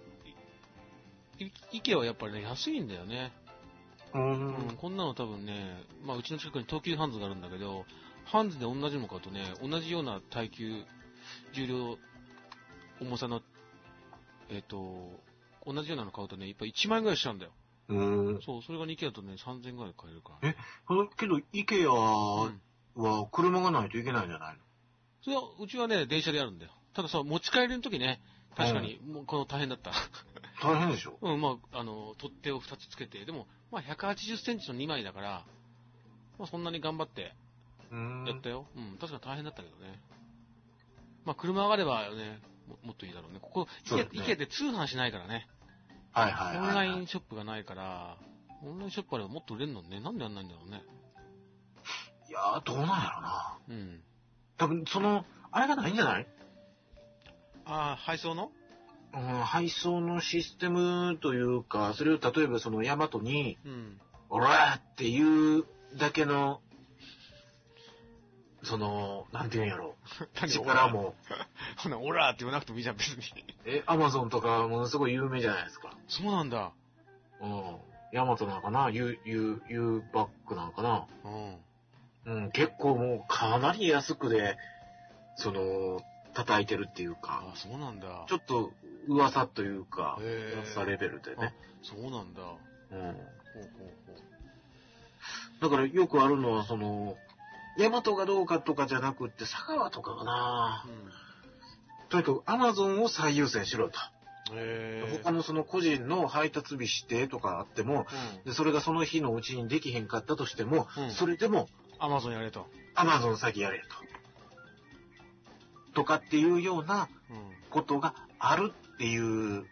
イケアはやっぱりね、安いんだよね。うん。うん、こんなの多分ね、まあ、うちの近くに東急ハンズがあるんだけど、ハンズで同じの買うとね、同じような耐久、重量、重さの、えっ、と、同じようなの買うとね、やっぱ1万円ぐらいしちゃうんだよ。うん。そう、それが2件だとね、3000円ぐらいで買えるから。えけど、イケアうん。は車がないといけないんじゃないそれは、うちはね、電車でやるんだよ。たださ、持ち帰りの時ね、確かに、もうこの大変だった。の 大変でしょ？うん、まあ、あの、取っ手を2つつけて、でも、まあ、180センチの2枚だから、まあ、そんなに頑張ってうん。やったよ。うん、確かに大変だったけどね。まあ、車上がればね、ももっといいだろうね。ここ、イケ、そうだねって通販しないからね。はいはいオンラはいはい。インショップがないから、オンラインショップあればもっと売れるのにね。なんでやんないんだろうね。いやー、どうなんやろな。うん。多分、その、あれがないんじゃない？ああ、配送の？うん、配送のシステムというか、それを例えばそのヤマトに、うん。オラーっていうだけの、その、なんていうんやろ？力。も。ほな、オラーって言わなくてもいいじゃん、別に。え、アマゾンとかものすごい有名じゃないですか。そうなんだ。うん。ヤマトなのかな？ゆう、ゆう、ゆうパックなのかな？うん。うん、結構もうかなり安くで、その、叩いてるっていうかあ、あ、そうなんだ。ちょっと噂というか、噂レベルでね。そうなんだ。ほうん。うほうほう。だからよくあるのは、その、ヤマトがどうかとかじゃなくって、佐川とかかな。とにかくアマゾンを最優先しろと。他のその個人の配達日指定とかあっても、でそれがその日のうちにできへんかったとしても、うんそれでもアマゾンやれと。アマゾン先やれと。とかっていうようなうん。ことがあるっていううん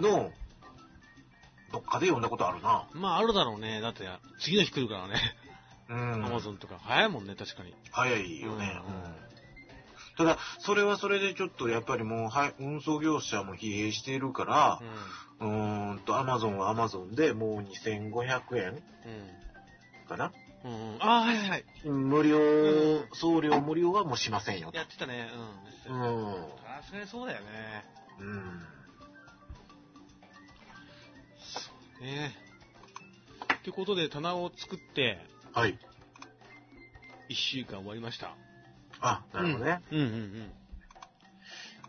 のを、どっかで読んだことあるな。まあ、あるだろうね。だって、次の日来るからね。うん。アマゾンとか。早いもんね、確かに。早いよね。うんうんただ、それはそれでちょっとやっぱりもう、はい、運送業者も疲弊しているからう、ん。うーんと、アマゾンはアマゾンでもう2500円うん。かな？うん。うん。ああ、はいはいはい。無料、うん送料無料はもうしませんよとや。ってたね。う。うんん。さすがにそうだよね。うん。ねってことで、棚を作って、はい。1週間終わりました。あ、なるほどね。うんうんうん。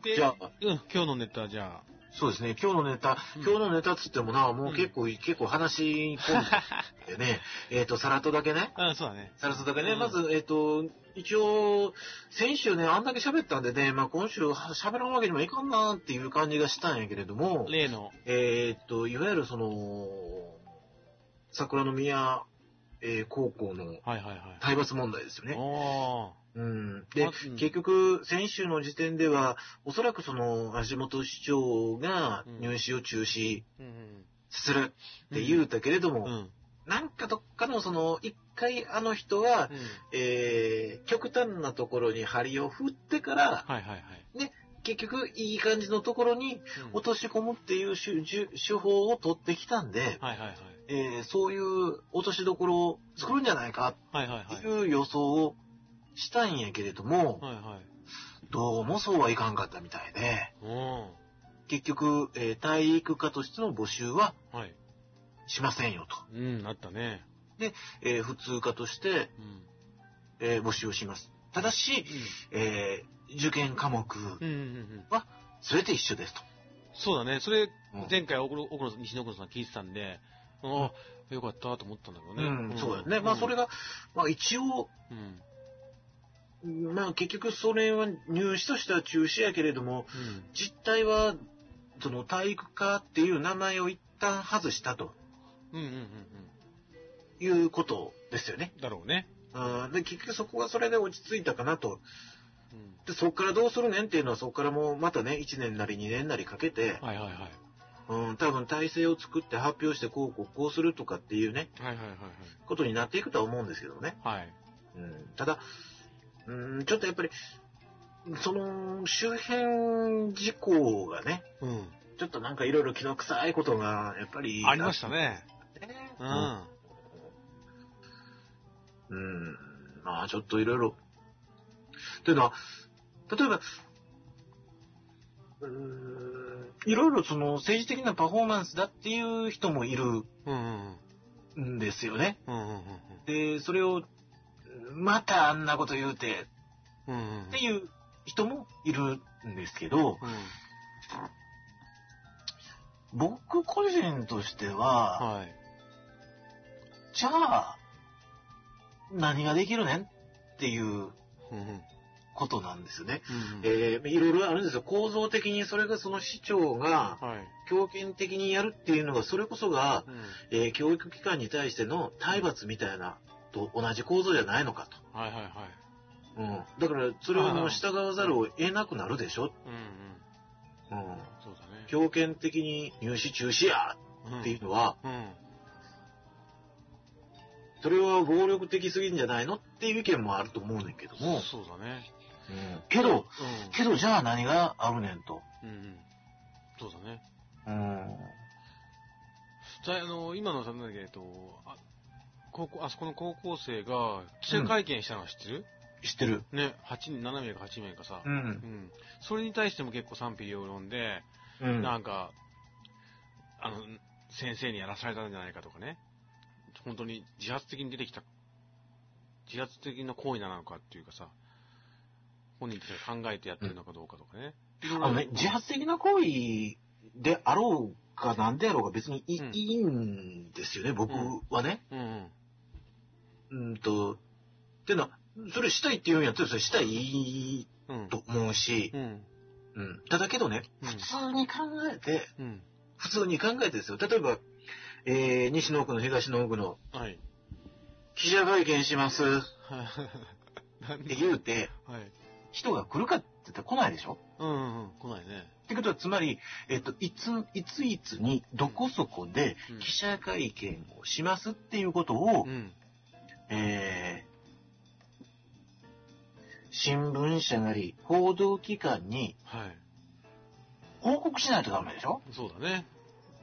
で、じゃあ、うん、今日のネタじゃそうですね。今日のネタ、うん今日のネタっつってもな、もう結構、結構話し込んでね、えっと、さらっとだけね。あ。うん、そうだね。さらっとだけね、うんまず、えっ、と、一応、先週ね、あんだけ喋ったんでね、まあ今週は喋らんわけにもいかんなっていう感じがしたんやけれども、例の、えっ、と、いわゆるその、桜の宮、えー高校のはいはいはい。体罰問題ですよね。おうん。で、まうん結局、先週の時点では、おそらくその、橋本市長がうん入試を中止するって言うたけれども、うん。うん。なんかどっかのその、一回あの人は、えー、極端なところに針を振ってから、はいはいはい。結局いい感じのところにうん落とし込むっていう手法を取ってきたんで、はいはいはい。えーそういう落としどころを作るんじゃないかはいはいはい。っていう予想をしたんやけれども、はいはい。どうもそうはいかんかったみたいで、お結局、えー体育科としての募集は。しませんよと。うん、あったね。えー普通科として、うん。えー募集をします。ただし、えー受験科目、うん。うんうんうん。すべて一緒ですと。そうだね。それ、うん前回、奥野、西野さん聞いてたんで、ああ、よかったと思ったんだけどね。うん、そうだよね。まあ、それが、が、まあ、一応、うん。まあ、結局、それは入試としては中止やけれども、うん。実態は、その体育科っていう名前を一旦外したとうんうんうんいうことですよね。うん。だろうね。うんで結局そこはそれで落ち着いたかなと。うん。で、そこからどうするねんっていうのは、そこからもうまたね、1年なり2年なりかけて、はいはいはい。うん、多分体制を作って発表してこうこうこうするとかっていうね、はいはいはいことになっていくとは思うんですけどね。はい。はい。うん、ただ、うん、ちょっとやっぱり、その周辺事項がね、うん。ちょっとなんかいろいろ気の臭いことが、やっぱり。ありましたね。ね。う。うんん。うん。まあちょっといろいろ。というのは、例えば、うーん、いろいろその政治的なパフォーマンスだっていう人もいるうんですよね。で、それを、またあんなこと言うて。っていう人もいるんですけど、うん。僕個人としては、はい。じゃあ、何ができるねんっていう。ことなんですよね。うんうん。えーいろいろあるんですよ。構造的にそれがその市長がはい。強権的にやるっていうのが、それこそが、うん。えー教育機関に対しての体罰みたいなと同じ構造じゃないのかはいはいはい。と。うん。だから、それをもう従わざるを得なくなるでしょ。うんうん。うん。そうだね。強権的に入試中止やうんっていうのは、うん。それは暴力的すぎんじゃないのっていう意見もあると思うねんけども、そうだね。うんけど、うん。けどじゃあ何があるねんと。うんうん。そうだね。うん。じゃあ、あの、今のさ、なんだっけ、えっと、あ、高校、あそこの高校生が記者会見したのは知ってる、知ってる。ね、8人、7名か8名かさ。う。うんん。それに対しても結構賛否両論で、うん。なんか、あの、先生にやらされたんじゃないかとかね。本当に自発的に出てきた、自発的な行為なのかっていうかさ、本人たちが考えてやってるのかどうかとかね。あのね、自発的な行為であろうかなんであろうが別にい,、うんいいんですよね、僕はね。うんうん。うんと、っていうのは、それしたいって言うんやったらそれしたいうん。と思うしう、ん。うん。ただけどね、うん普通に考えて、うん。普通に考えてですよ。例えば、えー、西の奥の東の奥のはい。記者会見します って言うて、はい。人が来るかって言ったら来ないでしょ？うんうんうん。来ないね。ってことは、つまり、えっと、いつ、いついつに、どこそこでうん記者会見をしますっていうことを、うん。え新聞社なり報道機関にはい。報告しないとダメでしょ、そうだね。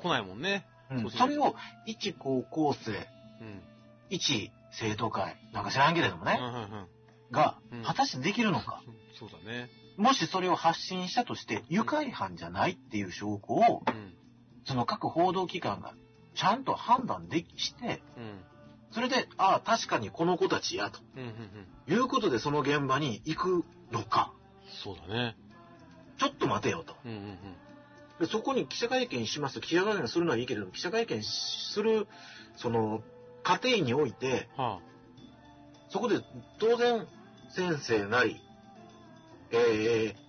来ないもんね。うんそれを一高校生、うん。一生徒会、なんか知らんけれどもねうん、うんうん。がうん、果たしてできるのか。そうだね。もしそれを発信したとして、愉快犯じゃないっていう証拠を、うん。その各報道機関がちゃんと判断できして、うん。それで、ああ、確かにこの子たちや、とうん。うん。うん。いうことでその現場に行くのか。そうだね。ちょっと待てよと。うん。うん。でそこに記者会見しますと、記者会見するのはいいけれども、記者会見する、その、過程において、うん。はそこで当然、先生なり、えあ。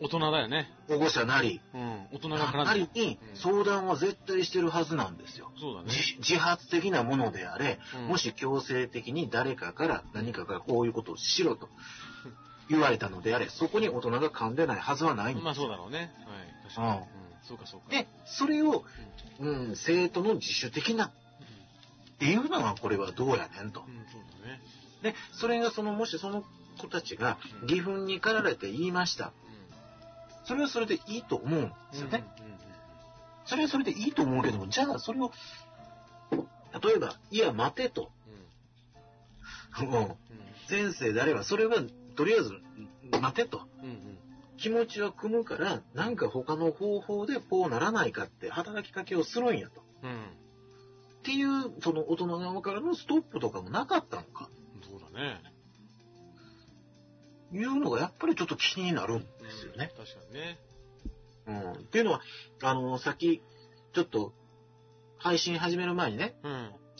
大人だよね。ー、保護者なり、うん。大人が絡なんりで。に相談は絶対してるはずなんですよ。そうだね。自自発的なものであれ、うんもし強制的に誰かから何かからこういうことをしろと 言われたのであれ、そこに大人が噛んでないはずはないんですまあそうだろうね。はい。確かに。うんうん。そうかそうか。で、それを、うん、生徒の自主的なっていうのはこれはどうやねんとう。ん。うん。そうだね。で、それがその、もしその子たちが義憤に駆られて言いました。それはそれでいいと思うんですよね。それはそれでいいと思うけども、じゃあそれを、例えば、いや、待てと。うん。うん先生であれば、それは、とりあえず、待てと。気持ちは組むから、なんか他の方法でこうならないかって働きかけをするんやと。うん。っていう、その大人側からのストップとかもなかったのか。そうだね。いうのがやっぱりちょっと気になるんですよね。確かにね。うん。っていうのは、あの、さっき、ちょっと、配信始める前にね、うん。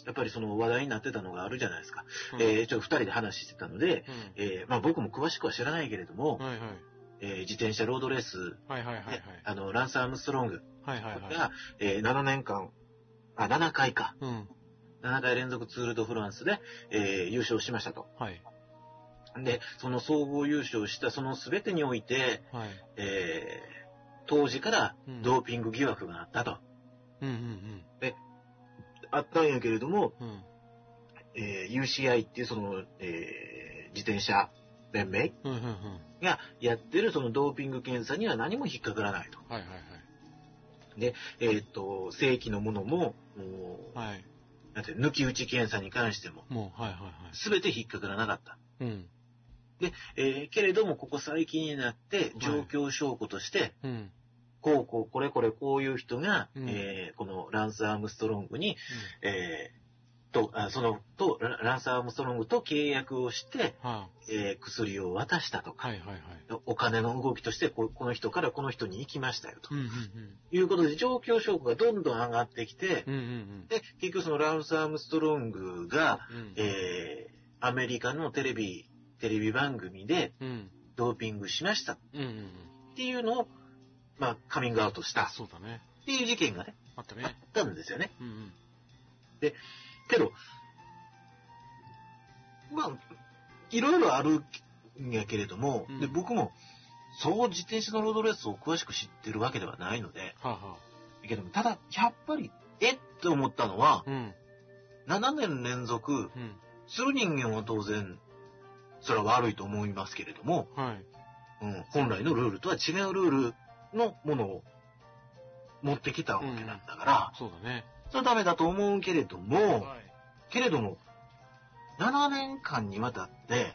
やっぱりその話題になってたのがあるじゃないですか。うんえーちょっと二人で話してたので、うん。えーまあ僕も詳しくは知らないけれども、はいはい。えー自転車ロードレース、はいはいはいはいね。あの、ランス・アームストロングはいはいはい。が、えー7年間、あ、7回か。うん。7回連続ツール・ド・フランスで、えー優勝しましたと。はい。で、その総合優勝したその全てにおいて、はい。えー当時からうんドーピング疑惑があったと。うんうんあったんやけれども、うん。うん。えー UCI っていうその、えー自転車連盟。がやってるそのドーピング検査には何も引っかからないと。はいはいえーっと、正規のものも、はい。はい。なんて抜き打ち検査に関しても、もう、はいはいはい。すべて引っかからなかった。うん。えーけれども、ここ最近になって、状況証拠として、うん。こうこう、これこれこういう人が、うんえーこのランス・アームストロングに、えーと、あその、と、ラランス・アームストロングと契約をして、はえー薬を渡したとあ。か、はいはいはい。お金の動きとしてこ、この人からこの人に行きましたよ、とうんうんいうことで、状況証拠がどんどん上がってきて、うん。うんうんで、結局そのランス・アームストロングが、うん。うん。えーアメリカのテレビ、テレビ番組でうん。ドーピングしましたっ。ていうのを、まあ、カミングアウトした。っていう事件がね、あったんですよね。うんうん。けど、まあ、いろいろあるんやけれども、うんで僕も、そう自転車のロードレースを詳しく知ってるわけではないので、はあはけども、ただ、やっぱり、えって思ったのはあ。、うん。7年連続うん。する人間は当然、それは悪いと思いますけれども、はい。うん、本来のルールとは違うルールのものを持ってきたわけなんだから、そうだね。それはダメだと思うけれども、はい。けれども、7年間にわたって、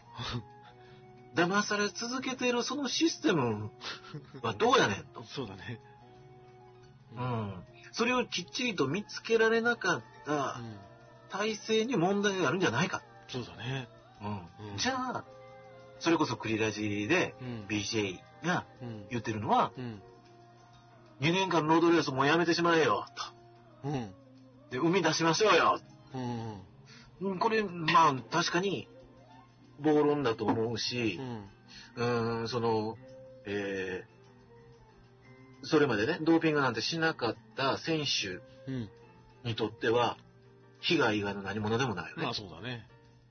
騙され続けているそのシステムはどうやねんと。そうだね。うん。それをきっちりと見つけられなかったうん。体制に問題があるんじゃないか。そうだね。うん。うんじゃあ、それこそクリラジでうん。BJ がうん。言ってるのは、うん。2年間ロードレースもうやめてしまえよ、と。うん。で、生み出しましょうよ。うん。うんこれ、まあ、確かに、暴論だと思うしう、ん。うーん、その、えー、それまでね、ドーピングなんてしなかった選手うん。にとっては、被害以外の何者でもないよねまあ。そうだね。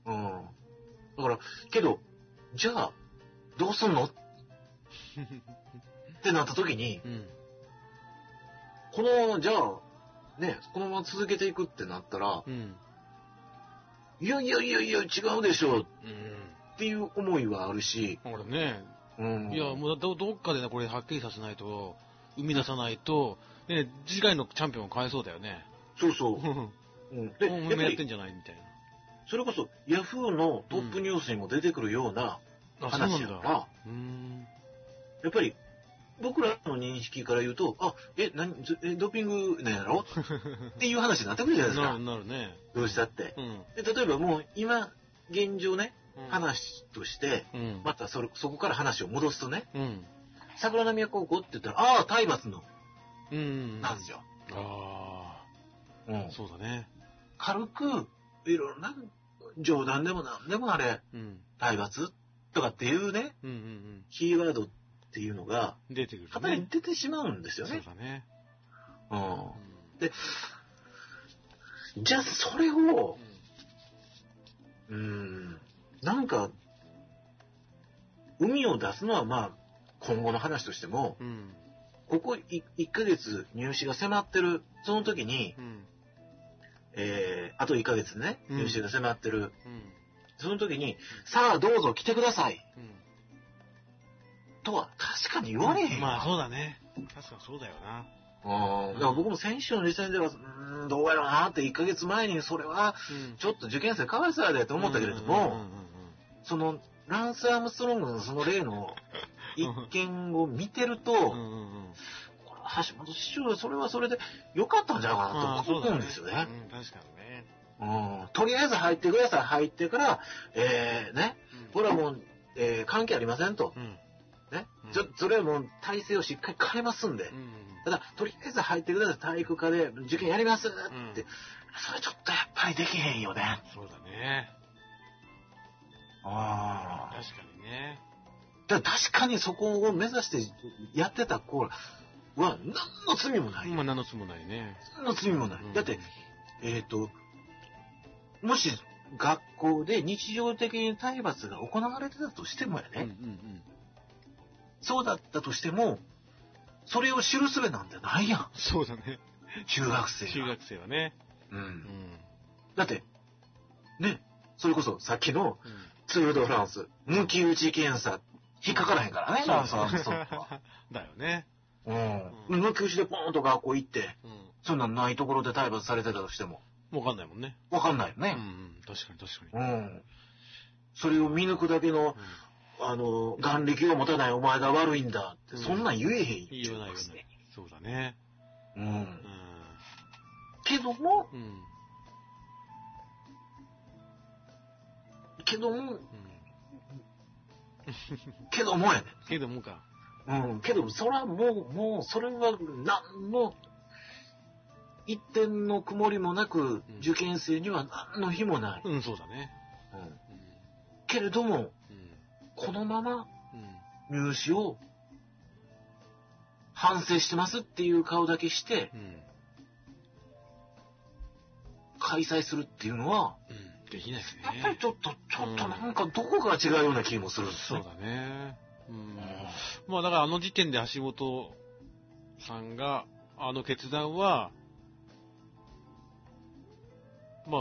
うん。だから、けど、じゃあ、どうすんの？ってなった時に、うん。この、じゃあ、ね、このまま続けていくってなったら、うん。いやいやいやいや、違うでしょっうん。っていう思いはあるし、ほらね、うん。いや、もうどどっかでね、これはっきりさせないと、生み出さないと、ね、次回のチャンピオンを変えそうだよね。そうそう。も うん、うで、やっぱり、やってんじゃないみたいそれこそ、ヤフーのトップニュースにも出てくるような話。やから、うーん。やっぱり、僕らの認識から言うと、あ、え、何、ずえドーピングなんやろ？っていう話になってくるじゃないですか。なるね。どうしたって。うん。で、例えばもう、今、現状ね、うん。話として、うん。またそれそこから話を戻すとね、うん。桜宮高校って言ったら、ああ、体罰の、うん。なんですよ。あうんあ、そうだね。軽く、いろいろな、冗談でもなんでもあれ、うん。体罰とかっていうね、うんうんキーワードっていうのが、うん。出てくる型に出てしまうんですよそうね。だね。ううんん。じゃあ、それを、うーん、なんか、海を出すのはまあ、今後の話としても、うん。ここ1ヶ月入試が迫ってる、その時に、うん。えー、あと1ヶ月ね、うん入試が迫ってる、うん。その時に、さあどうぞ来てください、うん。とは確かに言われへんよ。まあそうだね。確かにそうだよな。うん。だから僕も先週の時点では、うーん、どうやろうなって1ヶ月前にそれは、うん。ちょっと受験生かわいそうやでと思ったけれども、その、ランス・アームストロングのその例の一件を見てると、橋本師匠、それはそれで良かったんじゃないかなと思うんですよね。うん、確かにね。うん。とりあえず入ってください。入ってから、えー、ね、これはもう、えー関係ありませんと。うん。ねうん。ちょ、それはもう体制をしっかり変えますんで。うん。ただ、とりあえず入ってください。体育科で受験やりますって。うんそれちょっとやっぱりできへんよね。そうだね。ああ。確かにね。だ確かにそこを目指してやってた子は何の罪もない。まあ、何のつもないね。何の罪もない。うんだって、、えっ、と、もし学校で日常的に体罰が行われてたとしてもやうんうんね、うん。そうだったとしても、それを知るすべなんてないやん。そうだね。中学生が。中学生はね。う。うんん。だって、ね、それこそさっきのうんツール・ド・フランス、抜き打ち検査、引っかからへんからね、ランス・アームストロングは。だよね。うん。抜き打ちでポーンと学校行って、うん。そんなんないところで体罰されてたとしても、わかんないもんね。わかんないよね。うんうん。確かに確かに。うん。それを見抜くだけの、あの、眼力を持たないお前が悪いんだって、うんそんなん言えへん言わない言わない。そうだね。う。うんん。けども、うん。けども、うん。けどもやね。けどもか。うん。けど、それはもう、もう、それは何の、一点の曇りもなく、受験生には何の日もない。うん、そうだね。うん。うん。けれども、うん。このままうん。入試を反省してますっていう顔だけしてうん。開催するっていうのは、うん。できないですね。やっぱりちょっと、ちょっとなんかどこかが違うような気もするんですね。そうだね。うん。まあだからあの時点で橋本さんが、あの決断は、まあ、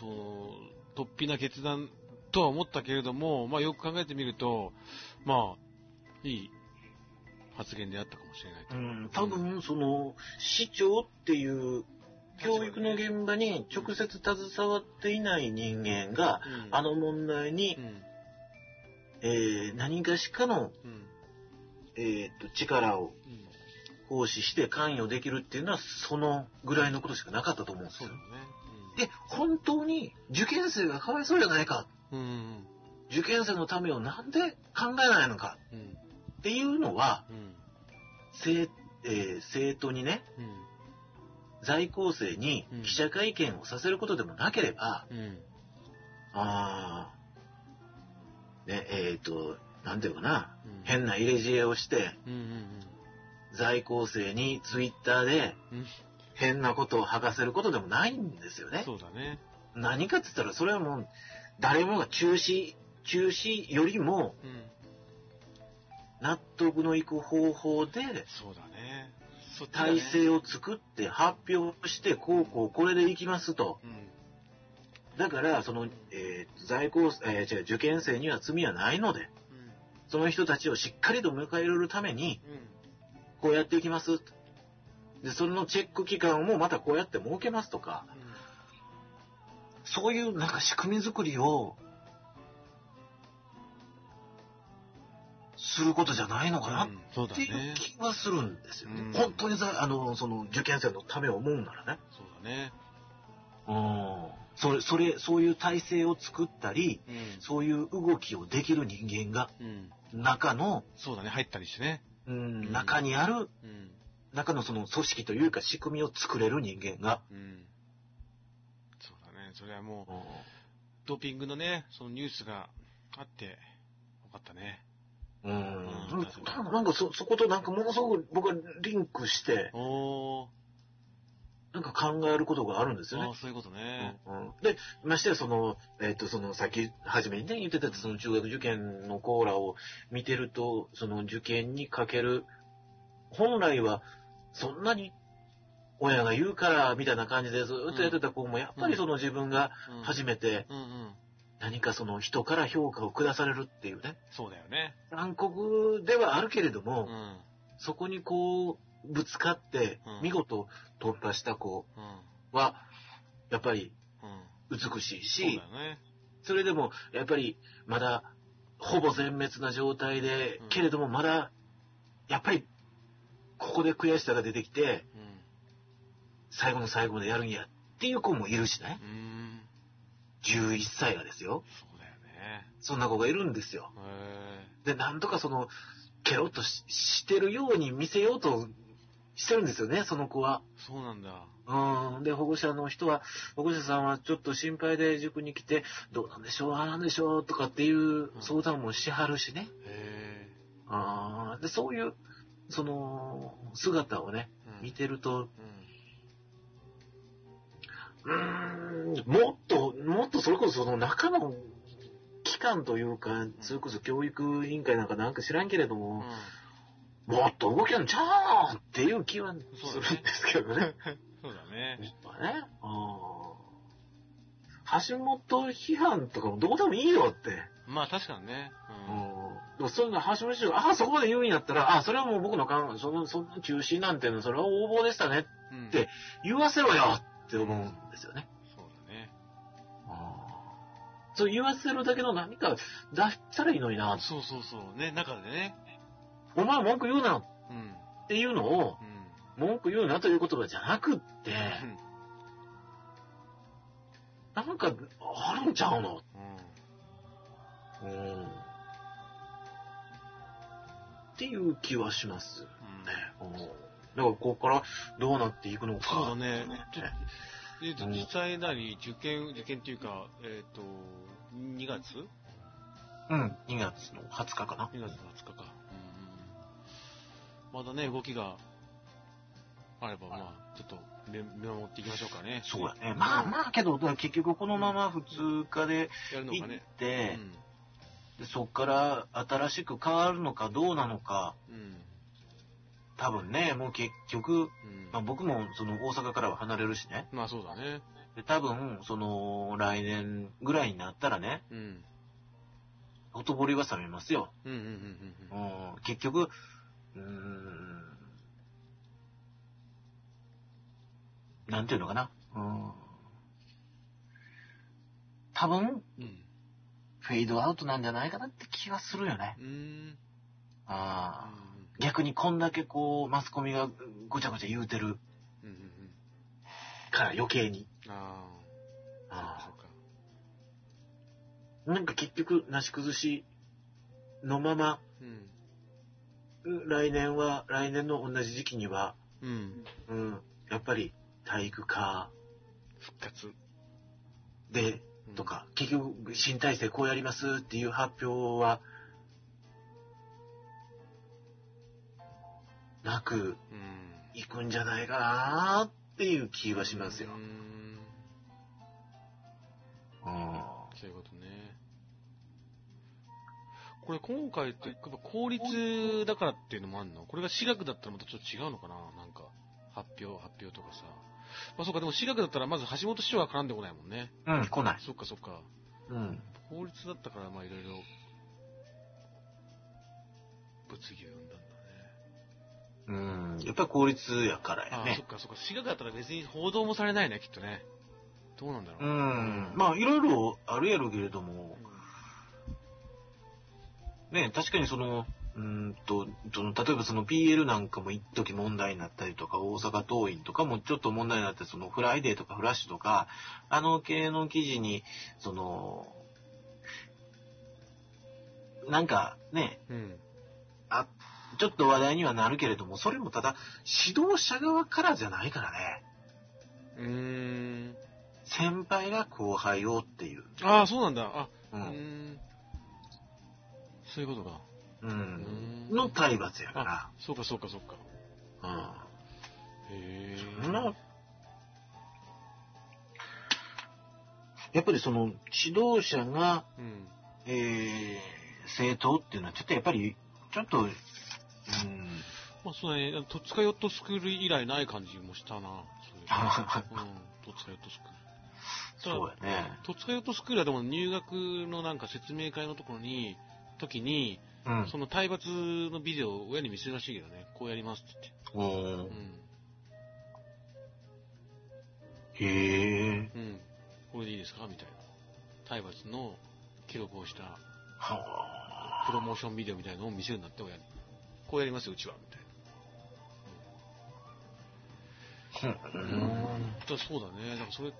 その、突飛な決断とは思ったけれども、まあよく考えてみると、まあ、いい発言であったかもしれないと。うん、多分、その、市長っていう、教育の現場に直接携わっていない人間が、うんあの問題にう、ん。えー何かしかの、うん。えーと力をうん。行使して関与できるっていうのは、そのぐらいのことしかなかったと思うんですよ。ね。で、本当に受験生がかわいそうじゃないか。うん。うん。受験生のためをなんで考えないのかうん。っていうのは、うん。生,、えー生徒にね、うん。在校生にうん記者会見をさせることでもなければ、うん。あー、ね、えっ、と、なんていうかな、うん変な入れ知恵をして。在校生にツイッターでうん。変なことを吐かせることでもないんですよね。そうだね。何かって言ったら、それはもう、誰もが中止、中止よりもうん。納得のいく方法で、そうだね。体制を作って発表して、こうこうこれでいきますと。うん。だから、その、えー在校、えー違う、受験生には罪はないので、その人たちをしっかりと迎え入れるために。こうやっていきます。で、それのチェック期間もまたこうやって設けますとか、そういうなんか仕組み作りを、することじゃないのかなっていうね。気がするんですよね。うん本当にさ、あの、その受験生のためを思うならね。そうだね。うん。それ、それ、そういう体制を作ったり、うん。そういう動きをできる人間が、うん。中の、そうだね。入ったりしてね。うん、ん中にある、うん。中のその組織というか仕組みを作れる人間が、うん。そうだね。それはもう、うんドーピングのね、そのニュースがあって、よかったね。うんうんなんかそ、そことなんかものすごく僕はリンクして、おー。なんか考えることがあるんですよね。ああ、そういうことね。うんうんで、ましてやその、えっ、と、その、さっき、初めにね、言ってた、その中学受験のコーラを見てると、その受験にかける、本来は、そんなに、親が言うから、みたいな感じでずっとやってた子も、やっぱりその自分がうん初めて。何かその人から評価を下されるっていうね、そうだよね。残酷ではあるけれども、うん。そこにこう、ぶつかってうん、見事突破した子うん。は、やっぱりうん。美しいし。それでも、やっぱり、まだ、ほぼ全滅な状態でうん、けれども、まだ、やっぱり、ここで悔しさが出てきて、うん。最後の最後までやるんやっていう子もいるしね。うーん。11歳がですよ。そうだよね。そんな子がいるんですよ。へで、なんとかその、ケロッとししてるように見せようとしてるんですよね、その子は。ーそうなんだ。うん。で、保護者の人は、保護者さんはちょっと心配で塾に来て、どうなんでしょう、ああなんでしょう、とかっていう相談もしはるしね。へあーで、そういう、その、姿をね。見てると、うん。うーん、もっと、もっとそれこそその中の機関というか、それこそ教育委員会なんかなんか知らんけれども、もっと動きあるんちゃうんっていう気はするんですけどね。そうだね。やっぱね。うん橋本批判とかもどうでもいいよって。まあ確かにね。ううんん。でもそういうの橋本氏が、ああ、そこまで言うんやったら、ああ、それはもう僕の考え、その、その中止なんていうのは、それは横暴でしたね。うん。で言わせろよって思うんですよね。そうだね。そう言わせるだけの何か出したらいいのにな。そうそうそう。ね、中でね。お前文句言うなっうん。ていうのを、うん。文句言うなという言葉じゃなくって、うんなんかあるんちゃうの？うん。うん。っていう気はしますね。うん。だからここからどうなっていくのか。そうだね。で、うん実際なり、受験、受験っていうか、えっ、と、2月？うん。2月の20日かな。2月の20日か。うんまだね、動きがあれば、まあ、ちょっと見見守っていきましょうかね。そうやね。まあまあけど、結局このまま普通科で行っやるのかね。て、うん。でそっから新しく変わるのかどうなのか、うん。多分ね、もう結局、うん。まあ、僕もその大阪からは離れるしね。まあそうだね。で多分、その来年ぐらいになったらね、うん。ほとぼりは冷めますよ。結局、うーん、なんていうのかな？うん、多分、うん。フェードアウトなんじゃないかなって気がするよね。うん。うん。あー逆にこんだけこう、マスコミがごちゃごちゃ言うてる。から余計に。ああ。なんか結局、なし崩しのまま、うん。来年は、来年の同じ時期には、うん。うん、やっぱり体育科復活。で、うんと。か、結局、新体制こうやりますっていう発表は、なく、うん。いくんじゃないかなっていう気はしますよう。ん。うん。そういうことね。これ今回って、やっぱ公立だからっていうのもあるの？これが私学だったらまたちょっと違うのかな？なんか。発表、発表とかさ。まあそうか、でも私学だったらまず橋本市長は絡んでこないもんね。うん、来ない。そっかそっか。うん。法律だったから、まあいろいろ、物議を生んだんだね。うん。やっぱり効率やからやああ、そねっ。かそっか。私学だったら別に報道もされないね、きっとね。どうなんだろう。うん。まあ、いろいろあるやろうけれども、ね、確かにその、うーんと、その例えばその PL なんかも一時問題になったりとか、大阪桐蔭とかもちょっと問題になって、そのフライデーとかフラッシュとか、あの系の記事に、その、なんかね、うん。あ、ちょっと話題にはなるけれども、それもただ、指導者側からじゃないからね。うーん。先輩が後輩をっていう。ああ、そうなんだ。あ、う。ん。そういうことか。う。うんんの体罰やかそうかそうかそうか。ら。へえ。うん。そんな、やっぱりその、指導者が、うん。えー、正当っていうのは、ちょっとやっぱり、ちょっと、うん、まあそうだね。戸塚ヨットスクール以来ない感じもしたな。そういううん。戸塚ヨットスクール。そうやね。戸塚ヨットスクールはでも入学のなんか説明会のところに、時に、うん。その体罰のビデオを親に見せるらしいけどね。こうやりますってお言ーって。へえ。うん。うん。これでいいですかみたいな。体罰の記録をしたはプロモーションビデオみたいなのを見せるんだって親に。こうやりますよ、うちは。みたいな。あ。うん。だそうだね。だからそれ、そ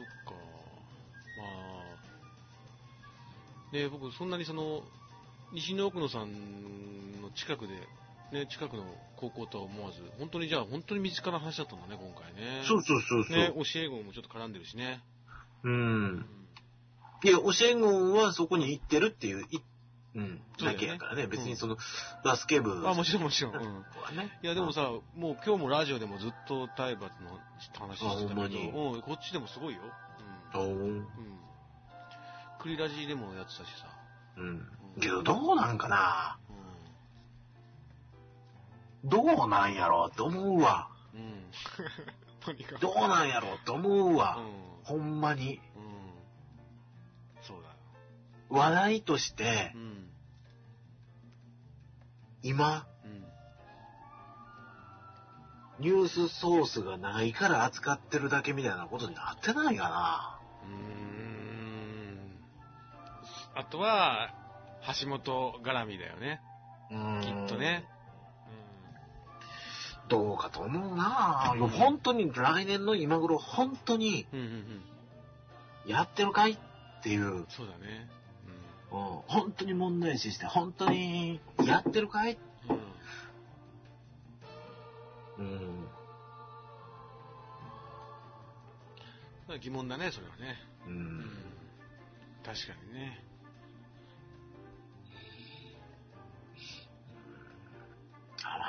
うか。まあ。で、僕、そんなにその、西野奥野さんの近くで、ね、近くの高校とは思わず、本当にじゃあ、本当に身近な話だったんだね、今回ね。そうそうそうそう。ね、教え子もちょっと絡んでるしね。う。うんん。いや、教え子はそこに行ってるっていう、いうん、だけやからね。別にその、バスケ部あ、もちろんもちろん。うん。いや、でもさ、もう今日もラジオでもずっと体罰の話してたけにど、うん、こっちでもすごいよ。うん。うん。クリラジでもやってたしさ。うん。けど、どうなんかなうどうなんやろうって思うわ。ん。うん。とにかく。どうなんやろうって思ううわ。ん。ほんまに。うん。そうだよ。話題としてう、ん。今、うん。ニュースソースがないから扱ってるだけみたいなことになってないかうーん。あとは、橋本絡みだよね。な。うんきっとね。どうかと思うなうんもう本当に来年の今頃、本当にうん。うんうんうん。やってるかいっていう、うん、そうだね。本当に問題視して、本当にやってるかい？うん。うん。疑問だね、それはね。う。うん確かにね。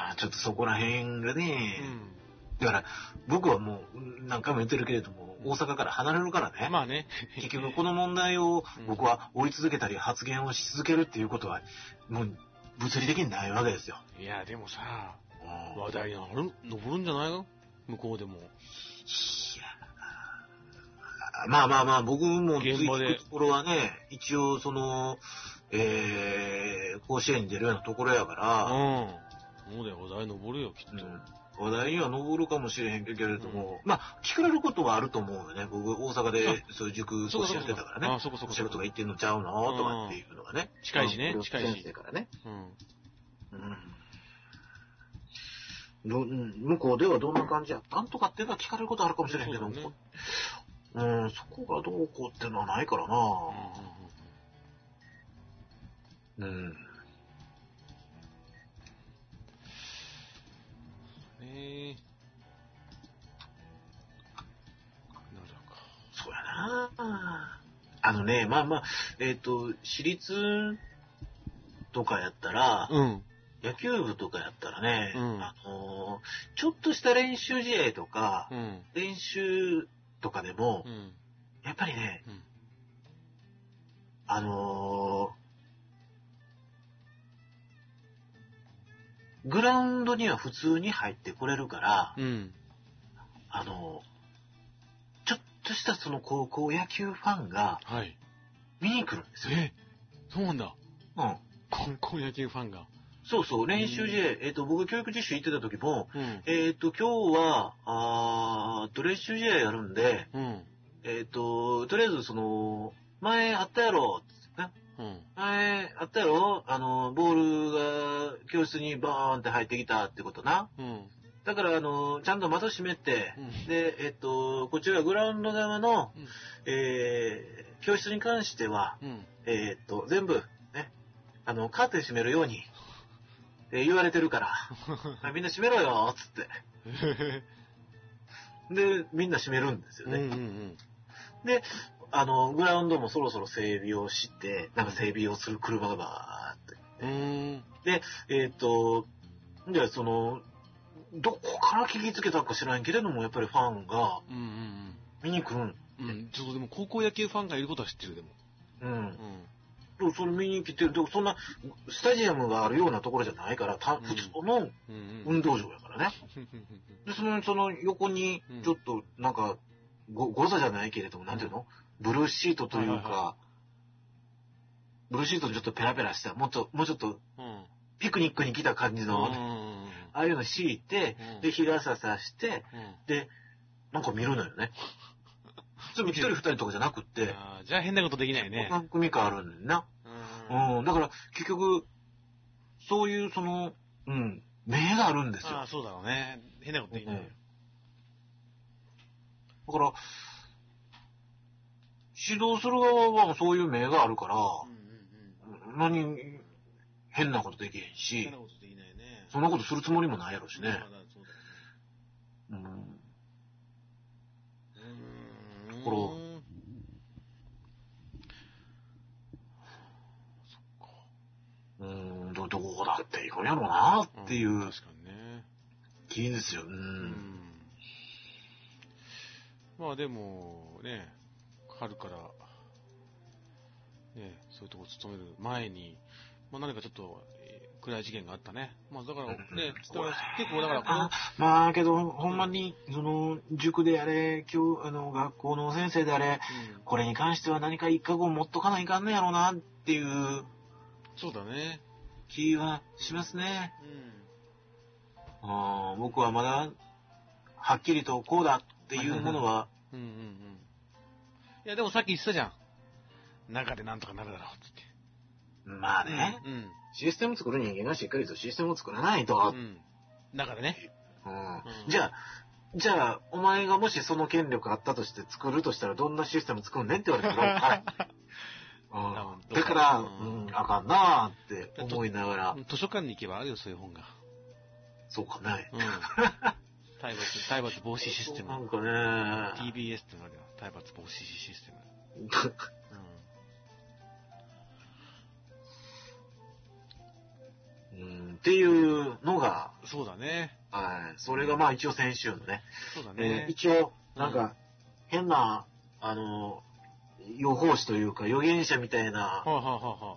まあちょっとそこら辺がうね、ん。だから僕はもう何回も言ってるけれども、大阪から離れるからね。まあね。結局この問題を僕は追い続けたり発言をし続けるっていうことは、もう物理的にないわけですよ。いや、でもさ、うん話題になる、登るんじゃないの？向こうでも。いやまあまあまあ、僕も現場でところはね、一応その、えー、甲子園に出るようなところやかうら、ん。そうだよ、話題登るよ、きっと。うん話題には上るかもしれへんけれども、まあ、聞かれることはあると思うよね。僕、大阪でそういう塾講師やってたからね。あ、そこそこ仕事が行ってんのちゃうのとかっていうのがね。近いしねうん近いし先生からね。うん。うん。向こうではどんな感じやったんとかっていうのは聞かれることあるかもしれへんけども、ねうん、そこがどうこうっていうのはないからなうんねえ。なるほそうやなあのね、まあまあ、えっ、と、私立とかやったら、ど。うん。野球部とかやったらね、うんあのーちょっとした練習試合とか、うん。練習とかでも、うん。やっぱりね、うんあのーグラウンドには普通に入ってこれるから、うん。あの、ちょっとしたその高校野球ファンがはい。見に来るんですよ。え、そうなんだ。うん。高校野球ファンが。そうそう、練習試合、えっ、と、僕教育実習行ってた時も、うん。えっ、と、今日は、あと、練習試合やるんで、うん。えっ、と、とりあえずその、前あったやろ、つってねうん。前あったやろあの、ボールが教室にバーンって入ってきたってことな。うん。だから、あの、ちゃんと窓閉めて、うんで、えっ、と、こちらグラウンド側の、うんえー教室に関しては、うん。えっ、と、全部、ね、あの、カーテン閉めるように、えー言われてるから、はいみんな閉めろよ、つって。で、みんな閉めるんですようんうね。んで、あの、グラウンドもそろそろ整備をして、なんか整備をする車がバーって。うん。うん。えっ、と、じゃあその、どこから聞きつけたか知らんけれども、やっぱりファンが見に来るん。うん。うん。ちょっとでも高校野球ファンがいることは知ってる、でも。うん。うん。そうそれ見に来てる。でもそんな、スタジアムがあるようなところじゃないから、たうん普通の。運動場やからね。で、その、その横にうん、ちょっと、なんか、ご、誤差じゃないけれども、なんていうの？ブルーシートというか、ブルーシートちょっとペラペラした、もっと、もうちょっと、うん。ピクニックに来た感じうんの、うんああいうの敷いてうん、で、日傘さして、うん。で、なんか見るのよね。普通一人二人とかじゃなくって、じゃあ変なことできないね。何組かあるんだよな。うんうん、だから、結局、そういう、その、うん、目があるんですよ。ああ、そうだろうね。変なことできないよ。だから、指導する側はそういう目があるから。何、変なことできへん変し。そんなことするつもりもないやろしね。うん、これうん、ど、どこだっていくんやろうなっていんう確かにね。気ですよ。う。うんん。まあでも、ね、春から、ね、そういうとこ勤める前に、まあ何かちょっと、えー暗い事件があったね。まあだからね、結構だからこのあ、まあけど、ほんまに、その、塾であれ、今日、あの、学校の先生であれ、うんこれに関しては何か一過後持っとかないかんねやろうなっていうそうだね。気はしますね。うん。あー僕はまだ、はっきりとこうだっていうものは、うんうんうん。いや、でもさっき言ってたじゃん。中でなんとかなるだろう、つって。まあね、うん。システム作る人間がしっかりとシステムを作らないと、うん。中でね。うんうんじゃあ、じゃあ、お前がもしその権力あったとして作るとしたらどんなシステム作んねんって言われたら、だから、ううんん、あかんなーって思いながら、図書館に行けばあるよ、そういう本が。そうかね。うん。体罰、体罰防止システムな。んかね、TBS ってのがあるよ。体罰防止システム。うんっていうのが、うん。そうだね。はい、それがまあ一応先週のね、そうだえねー。一応、なんか、変な、あの、予報士というか予言者みたいな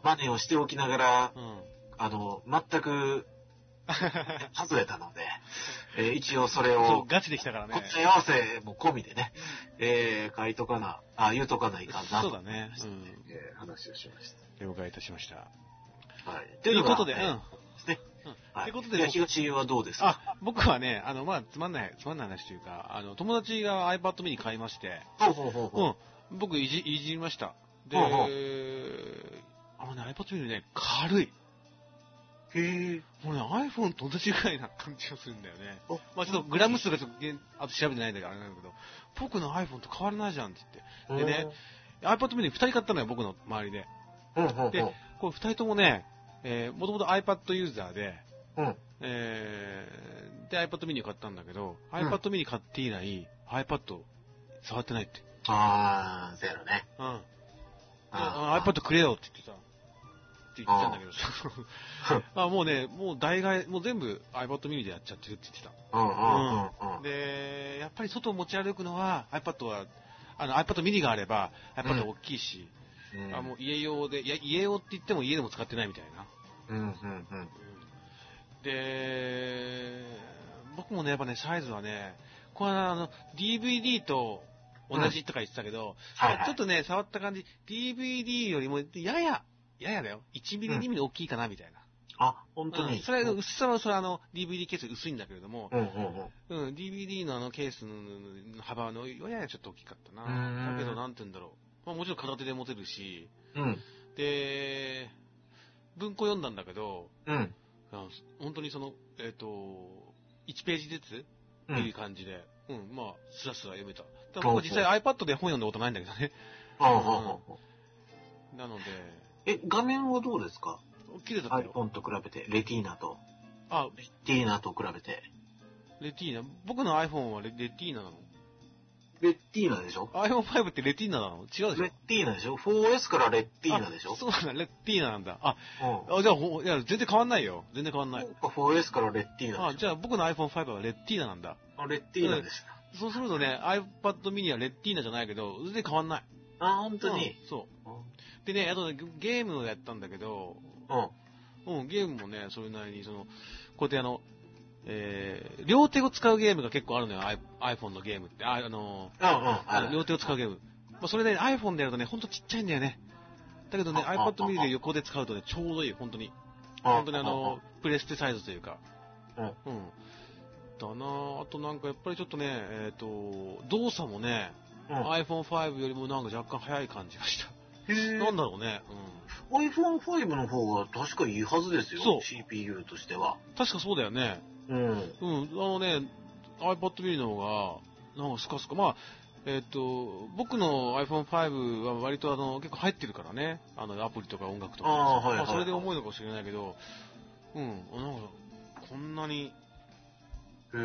真似をしておきながら、あ、うん。あの、全く 外れたので、えー一応それを、、ガチできたからね。答え合わせも込みでね、えー書いとかな、あ、言うとかないかんな、そうだね。えー話をしましうん。了解いたしました。た。はい。ということで、うん。えーですね。うんはい。ということで東はどうですか？あ、僕はね、あの、まあ、つまんない、つまんない話というか、あの、友達が iPad mini 買いまして、ほうほうほうほう。うん。僕いじ、いじりました。で、ほうほうあのね、iPad mini ね、軽い。へえ。もうね、iPhone と同じぐらいな感じがするんだよね。あまあちょっとグラム数がちょっとあと調べてないんだけど、あれなんだけど、僕の iPhone と変わらないじゃんって言って。でね、iPad mini 二人買ったのよ、僕の周りで。うん、うん、うん。でこれ二人ともね、えー、もともと iPad ユーザーで、うん。えー、で iPad mini 買ったんだけど、うん iPad mini 買って以来、iPad 触ってないって。あー、そうやろね。うん。iPad くれよって言ってさ、って言ってたんだけどさ、あもうね、もう代替、もう全部 iPad mini でやっちゃってるって言ってた。うん、うん、うん、うん。で、やっぱり外を持ち歩くのは iPad は、あの iPad mini があれば iPad 大きいし、うんあもう家用で、いや家用って言っても家でも使ってないみたいな。うん、うん、うん。で、僕もね、やっぱね、サイズはね、これあの、DVD と同じとか言ってたけど、はいはいちょっとね、触った感じ、DVD よりも、やや、ややだよ。1ミリ、2ミリ大きいかな、みたいな。あ、本当に。うんそれ、薄さは、それあの、DVD ケース薄いんだけれども、うんうんうん。うん、DVD のあのケースの幅の、ややちょっと大きかったな。だけど、なんて言うんだろう。まあもちろん片手で持てるし、うん。で、文庫読んだんだけど、うん。本当にその、えっ、と、1ページずつうっていうん感じで、うん、まあ、スラスラ読めた。ただ僕は実際 iPad で本読んだことないんだけどね。ああ、はあはあ。なので、え、画面はどうですか？綺麗だったよ。?iPhone と比べて、レティーナと。あ、レティーナと比べて。レティーナ。僕の iPhone はレレティーナなの？レティーナでしょ ?iPhone5 ってレティーナなの？違うでしょ？レティーナでしょ ?4S からレティーナでしょ？あそうなんだ、レティーナなんだ。あ、うん。あじゃあほ、いや、全然変わんないよ。全然変わんない。そうか 4S からレティーナあ、じゃあ僕の iPhone5 はレティーナなんだ。ょあ、レティーナです。そうするとね、iPad mini はレティーナじゃないけど、全然変わんない。あ、本当に？うんそう。でね、あとね、ゲームをやったんだけど、うん。うん、ゲームもね、それなりに、その、こうやってあの、えー、両手を使うゲームが結構あるのよ、iPhone のゲームって。あ、あのうんうん。ああの両手を使うゲーム。まあ、それね、iPhone でやるとね、ほんとちっちゃいんだよね。だけどね、あ iPad あ mini で横で使うとね、ちょうどいい、本当に。あ本当にあの、プレステサイズというか。うんうん。だなぁあとなんかやっぱりちょっとね、えっ、と、動作もね、うん iPhone5 よりもなんか若干早い感じがした。なんだろうね。iPhone5 の方が確かいいはずですよ。CPU としては。うん。確かそうだよね。うん。うん。あのね、iPad mini の方が、なんかスカスカ。まあ、えっ、と、僕の iPhone5 は割とあの、結構入ってるからね。あの、アプリとか音楽とか。あーはいはいそれで重いのかもしれないけど、うん。なんか、こんなに、へあ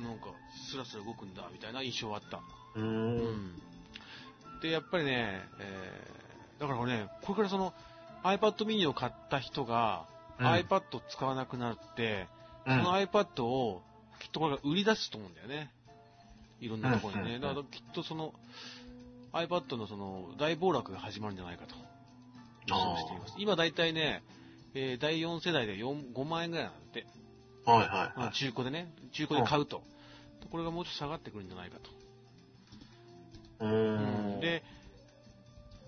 なんか、スラスラ動くんだ、みたいな印象はあった。う。うんん。で、やっぱりね、えーだからね、これからその iPad mini を買った人が、うん iPad を使わなくなって、うんその iPad をきっとこれが売り出すと思うんだよね。いろんなところにね。うんだからきっとその iPad のその大暴落が始まるんじゃないかとしています。今だいたいね、えー第4世代で4 5万円ぐらいなんだって。はいはいはい。中古でね、中古で買うと。これがもうちょっと下がってくるんじゃないかと。うーん。で、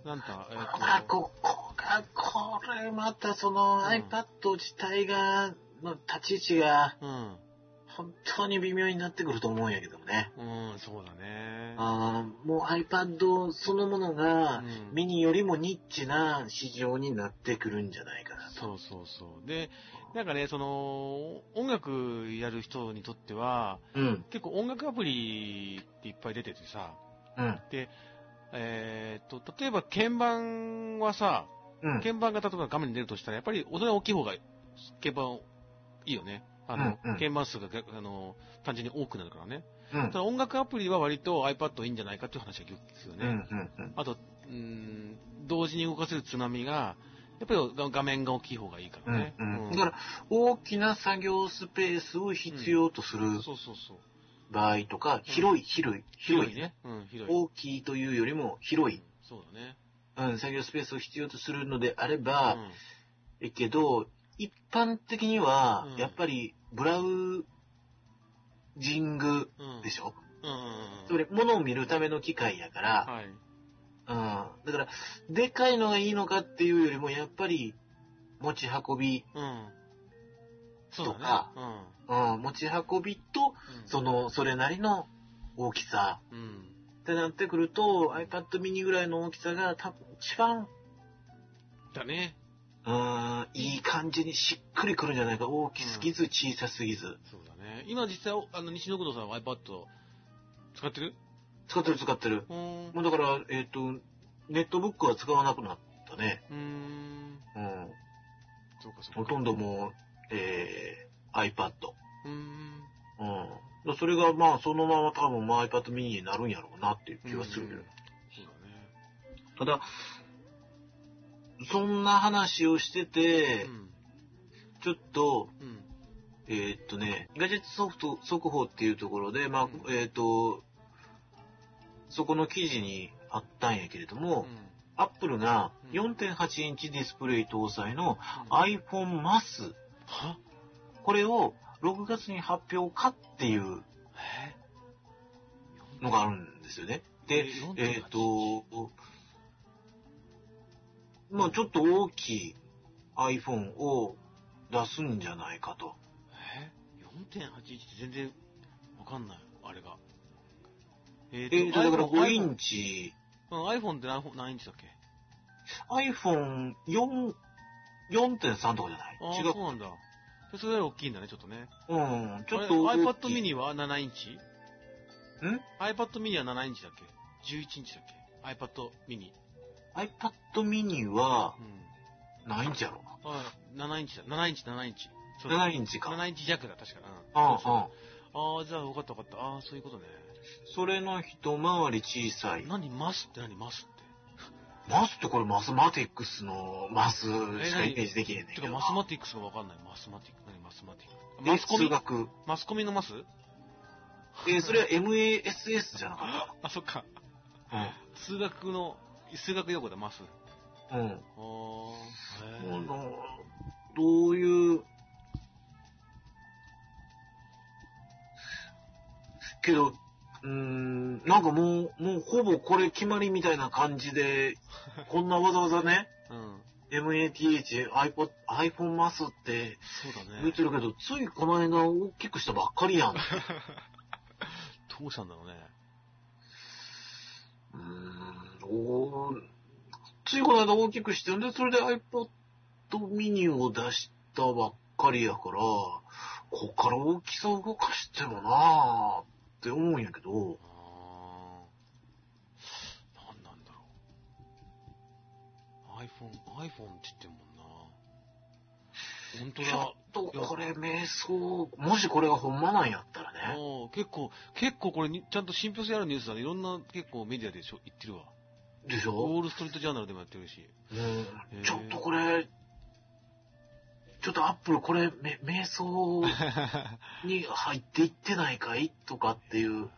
なんか、えっ、あ、ここが、これまたそのん iPad 自体が、の立ち位置が、うん。本当に微妙になってくると思うんやけどもね。うん、そうだね。あーもう iPad そのものがうんミニよりもニッチな市場になってくるんじゃないかなと。そうそうそう。で、なんかね、その、音楽やる人にとっては、うん。結構音楽アプリっていっぱい出ててさ、うん。で、えーっと、例えば鍵盤はさ、うん。鍵盤が例えば画面に出るとしたら、やっぱり音が大きい方が鍵盤いいよね。あの、うんうん鍵盤数があの単純に多くなるからね。うんただ音楽アプリは割と iPad いいんじゃないかっていう話がよく聞くようん。うね。ん。うん。あと、うーん、同時に動かせる津波が、やっぱり画画面が大きい方がいいからね。うん。うんだから、大きな作業スペースを必要とするそうそうそう。場合とか、広い、広い、広いね。ね。うん、広い。大きいというよりも広い、そうだね。うん、作業スペースを必要とするのであれば、うんえけど、一般的にはうん、やっぱり、ブラウジングうん。でしょ、うんうんうん。つまり、物を見るための機械やから、はい。うん。だから、でかいのがいいのかっていうよりも、やっぱり、持ち運び、うん。そうだね。とかうん、持ち運びと、うん。その、それなりの大きさうん。ってなってくると、iPad mini ぐらいの大きさが多分一番、だね。うん、いい感じにしっくりくるんじゃないか。大きすぎず、小さすぎず。そうだね。今実際、あの、西野工藤さんは iPad 使ってる？使ってる使ってる。うーん。もうだから、えっ、と、ネットブックは使わなくなったね。うーん。うん。そうかそうか。ほとんどもう、えー、iPad。うーん。うん。だそれがまあそのまま多分まあ iPad mini になるんやろうなっていう気はするけど。そうだね。ただ、そんな話をしてて、うん。ちょっと、うん。えーっとね、ガジェットソフト速報っていうところで、まあ、うんえーっと、そこの記事にあったんやけれども、アップルがうん4.8インチディスプレイ搭載のうん iPhone マス、は？これを6月に発表かっていうえ？のがあるんですよね。で、えっ、と、まあちょっと大きい iPhone を出すんじゃないかと。え ?4.81 って全然わかんない、あれが。ええっ、と、だから iPhone 5インチ、うん iPhone って何何インチだっけ？iPhone4、4.3とかじゃない？違う。そうなんだ。でそれより大きいんだね、ちょっとね。うん、ちょっあと iPad い。mini は7インチ？ん ?iPad mini は7インチだっけ ?11 インチだっけ ?iPad mini。iPad mini はうん。何インチやろあ7インチだ。7インチ、7インチ。そう ?7 インチか。7インチ弱だ、確か。うん。ああ、そうそうああ。ああ、じゃあ分かった分かった。ああ、そういうことね。それの一回り小さい。何マスって何マスって？マスってこれ mathematics のマスしえかイメージできへんねんてか、けどな。 mathematics が分かんない。 mathematic。何 mathematic。スコミ？数学。マスコミのマス？え、それは MASS じゃなか あ、そっか。った。数学の、数学用語だ、マス。うん。うん。ああ、どういう、けど、うーん、なんかもう、もうほぼこれ決まりみたいな感じで、こんなわざわざね、うん。MATH、iPod、iPhone マスって言っ。てるけど、ついこの間大きくしたばっかりやん。う どうしたんだろうね。ーん、おーついこの間大きくして、んで、それで iPod mini を出したばっかりやから、こっから大きさ動かしてもなぁって思うんやけど、ああ。なんなんだろう。iPhone、iPhone って言ってるもんな。本当ちだ。ょっとこれ瞑想、もしこれがほんまなんやったらね、結構、結構これに、ちゃんと信憑性あるニュースだね。いろんな結構メディアでしょ言ってるわ。でしウょォールストリートジャーナルでもやってるし。うん、ちょっとこれ、ちょっとアップルこれ、め瞑想に入っていってないかい？とかっていう。そう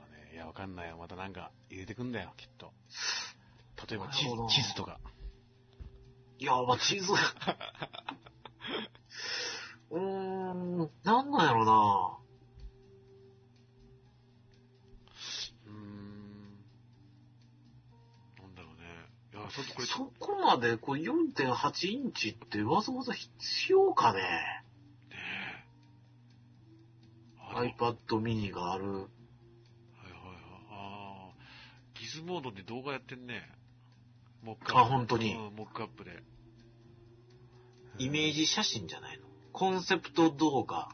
だね。いや、わかんないよ。またなんか入れてくんだよ、きっと。例えば地地図とか。いや、まあ、地図。うーん、なんなんやろな。ちょっとこれ、そこまでこう4.8インチってわざわざ必要かねね ?iPad mini がある。はいはいはい。ああ。ギズモードで動画やってんね。モックアップ。あ本当にうん、モックアップで。イメージ写真じゃないのコンセプト動画。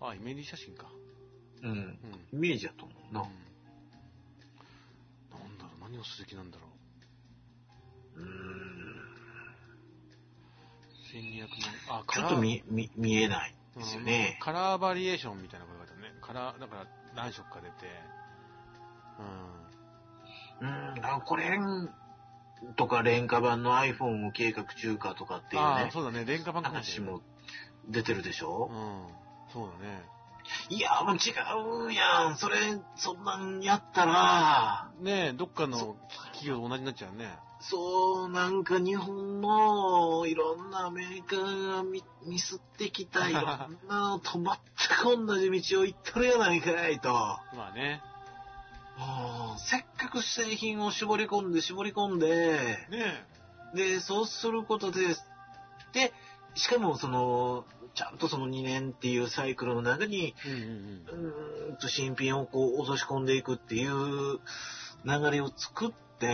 あ、イメージ写真か。うん。うん。イメージやと思うな。うん。なんだろう、何をする気なんだろう。うーん。1200万。あ、ちょっと見、見、見えないうんですよね。カラーバリエーションみたいなことがあったね。カラー、だから何色か出て。うん。うん、だからこれとか廉価版の iPhone を計画中かとかっていうねそうだね。廉価版。話も出てるでしょ？う、ん。そうだね。いや、もう違うやん。それ、そんなんやったら、ねえ、どっかの企業と同じになっちゃうね。そう、なんか日本のいろんなアメリカがミミスってきた いろんなのと全く同じ道を行っとるやないかいと。まあね。うんせっかく製品を絞り込んで絞り込んで、ねで、そうすることで、で、しかもその、ちゃんとその2年っていうサイクルの中に、え。うんうんうーんと新品をこう落とし込んでいくっていう流れを作って、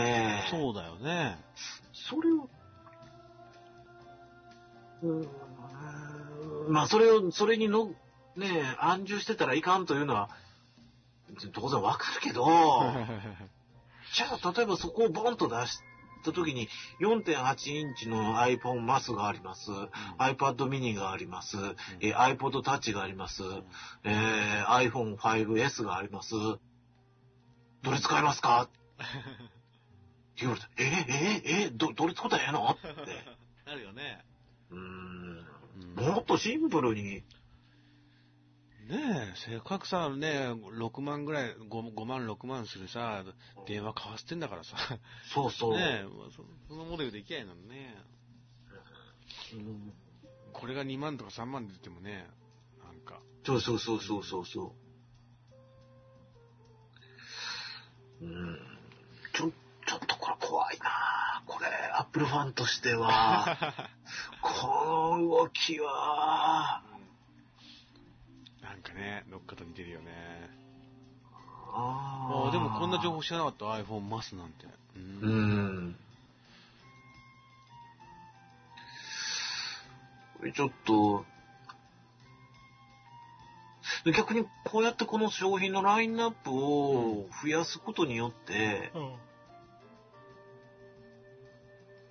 うん。そうだよね。それを、うーん、まあそれを、それにの、ね、安住してたらいかんというのは、当然わかるけど、じゃあ例えばそこをボンと出した時に4.8インチの iPhone マスがあります。iPad mini があります。えー iPod Touch があります。えー iPhone 5S があります。どれ使いますか？って言われて、えー、えー、えー、ど、どれ使ったらええの？って。なるよね。うんもっとシンプルに、ねえ、せっかくさ、ね、6万ぐらい、5, 5万、6万するさ、電話買わせてんだからさ。そうそう。ねえ、そそのモデルできゃいいのにね。うんこれが2万とか3万で出てもね、なんか。そうそうそうそうそうそう。うん。ちょ、ちょっとこれ怖いなこれ、アップルファンとしては、この動きは、ね、どっかと似てるよね。あああ、でもこんな情報知らなかった？iPhone マスなんて。う。うんん。これちょっと、逆にこうやってこの商品のラインナップを増やすことによって、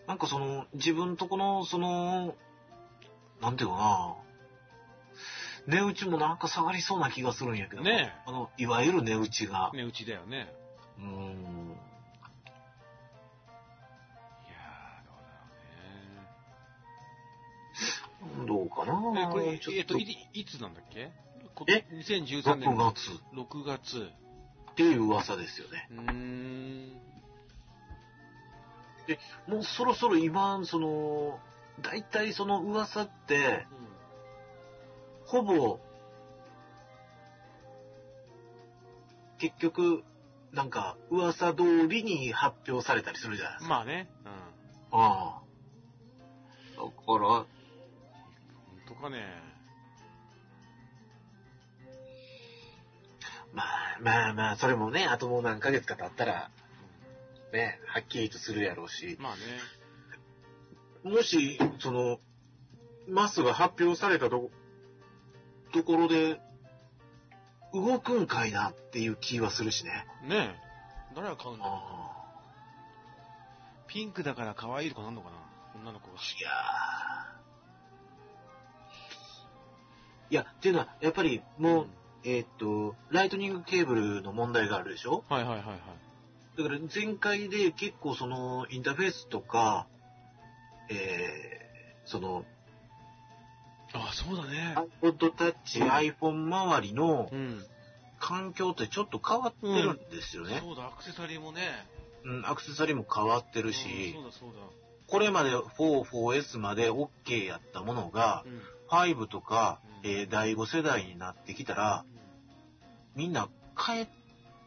なんかその、自分とこの、その、なんていうかな、値打ちもなんか下がりそうな気がするんやけど、ねあの、いわゆる値打ちが。ね、うちだよね。うーん。いやー、どうだろうね。どうかなえ、これ、えっと、いいつなんだっけ？こえ ?2013 年6の月6月。っていう噂ですよね。うーん。もうそろそろ今、その、大体その噂って、ほぼ、結局、なんか、噂通りに発表されたりするじゃないですか。まあね。うん。ああ。だから、本当かね。まあまあまあ、それもね、あともう何ヶ月か経ったら、ね、はっきりとするやろうし、まあね。もし、その、マスが発表されたと、ところで、動くんかいなっていう気はするしね。ねえ。誰が買うんだろうあピンクだから可愛いとかなんのかな女の子が。いやーいや、っていうのは、やっぱりもう、えーっと、ライトニングケーブルの問題があるでしょ？はいはいはいはい。だから前回で結構そのインターフェースとか、えー、そのあ、そうだね。iPod Touch、iPhone 周りのうん。環境ってちょっと変わってるんですよね。そうだ、アクセサリーもね。うん、アクセサリーも変わってるうんしそ、うだそうだ。これまで4、4S まで OK やったものが、うん。5とか、うんえー第5世代になってきたら、みんな変え、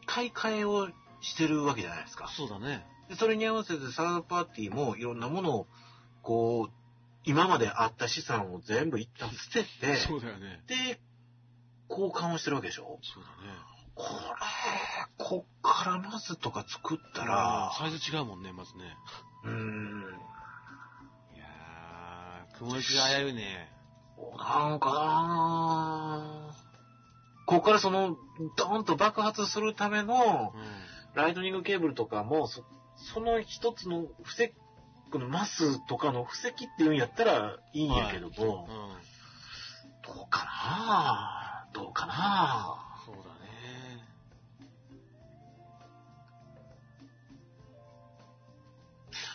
買い替えをしてるわけじゃないですか。そうだね。でそれに合わせてサードパーティーもいろんなものを、こう、今まであった資産を全部一旦捨てて、そうだよね。で、交換をしてるわけでしょ？そうだね。これ、こっからまずとか作ったあらー、サイズ違うもんね、まずね。うーん、いやー、雲行きが危ういね。なんかなこっからその、ドーンと爆発するためのう、ん。ライトニングケーブルとかも、そその一つの布石、このマスとかの布石っていうんやったらいいんやけども、うん。どうかなどうかなそうだね。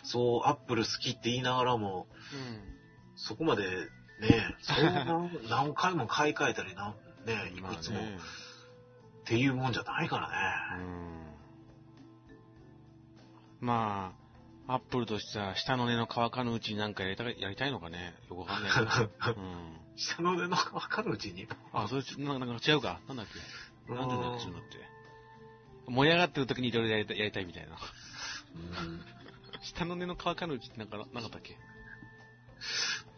そう、アップル好きって言いながらも、うん。そこまでね、そう何何回も買い替えたりな、ね、い まあくつも、ね。っていうもんじゃないからうね。ん。まあ、アップルとしては下の根の乾かぬうちになんかやりたいやりたいのかね？よくわかんないけど。うん。下の上のわかるうちに？あ、それち、ななんか違うかなんだっけ？なんでだっうんけそういうのって。盛り上がってる時にいろいろやりたいみたいな。下の根の乾かぬうちってなんかななかったっけ？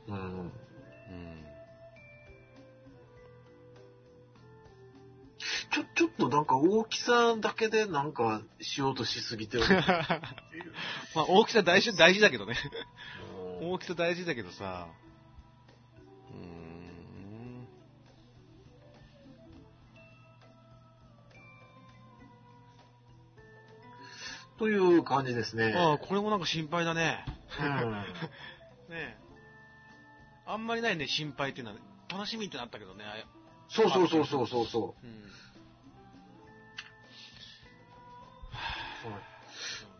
うん。うんちょ、ちょっとなんか大きさだけでなんかしようとしすぎてるっていう。まあ大きさ大事、大事だけどね。うん大きさ大事だけどさ。うーん。という感じですね。ああ、これもなんか心配だね。うん ねえ。あんまりないね、心配っていうのは、楽しみってなったけどね。あそうそうそうそうそうそうん。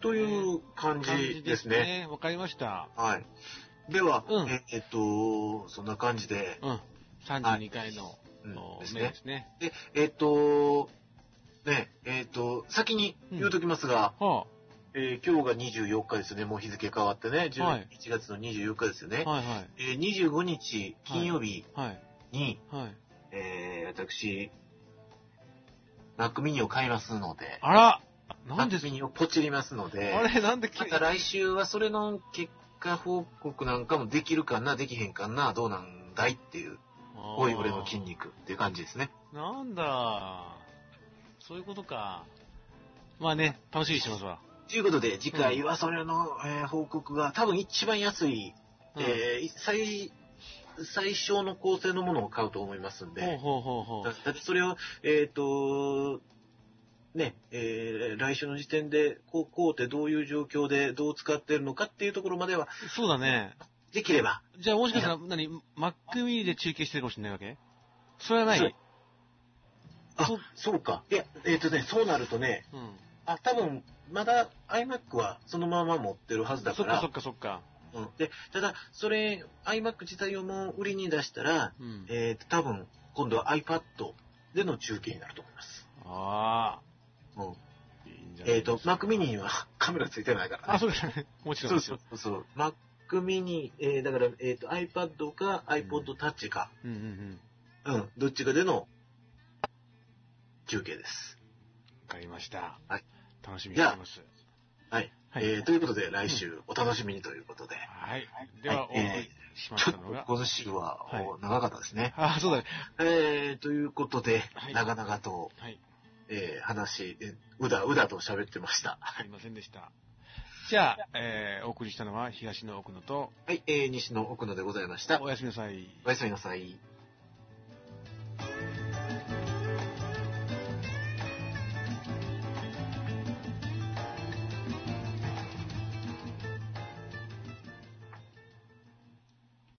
という感じですね。。わかりました。はい。では、うんええっと、そんな感じで、うん。32回の。ううんのですね面ですね。で、えっ、と、ね、えっ、と、先に言うときますが、はえー今日が24日ですよね。もう日付変わってね。はい11月の24日ですよね。あ、はいはい。えー25日金曜日はい。に、はい。えー私、マックミニを買いますので、あらマッなんでクミニをポチりますので、あれなんでまた来週はそれの結果報告なんかもできるかな、できへんかな、どうなんだいっていう、おい俺の筋肉っていう感じですね。なんだそういうことか。まあね、楽しみにしてますわ。ということで、次回はそれの、えー報告が多分一番安い、うんえー最、最小の構成のものを買うと思いますんで、ほうほうほうほう。だだってそれを、えっ、と、ね、えー来週の時点で、こう、こうってどういう状況でどう使ってるのかっていうところまでは、そうだね。できれば、じゃあもしかしたら、何、マックミニで中継してるかもしれないわけ？それはない？あそ、そうか。いや、えっ、とね、そうなるとね、うん。あ、多分、まだ iMac はそのまま持ってるはずだか、そっからそっかそっか。うん、で、ただ、それ、iMac 自体をもう売りに出したら、うん。えっ、と、多分、今度は iPad での中継になると思います。あうん。あ。いいんえっ、と、Mac mini にはカメラついてないから、ね。あ、そうですね。もちろん。そうそうそう。Mac mini、えーだから、えっ、と、iPad か iPod Touch か、うんうんうん。わうん、どっちかでの中継です。かりました。はい。楽しみにしてます。はい。はいえーということで、来週お楽しみにということで。はい。では、おはい送りしまちょっとしたのが。今週ははいお長かったですね。あ、そうだね。えーということで、はい長々と、はい。えー話、えーうだうだと喋ってました。すいませんでした。じゃあ、えー、お送りしたのは東の奥野と、はい、えー西の奥野でございました。おやすみなさい。おやすみなさい。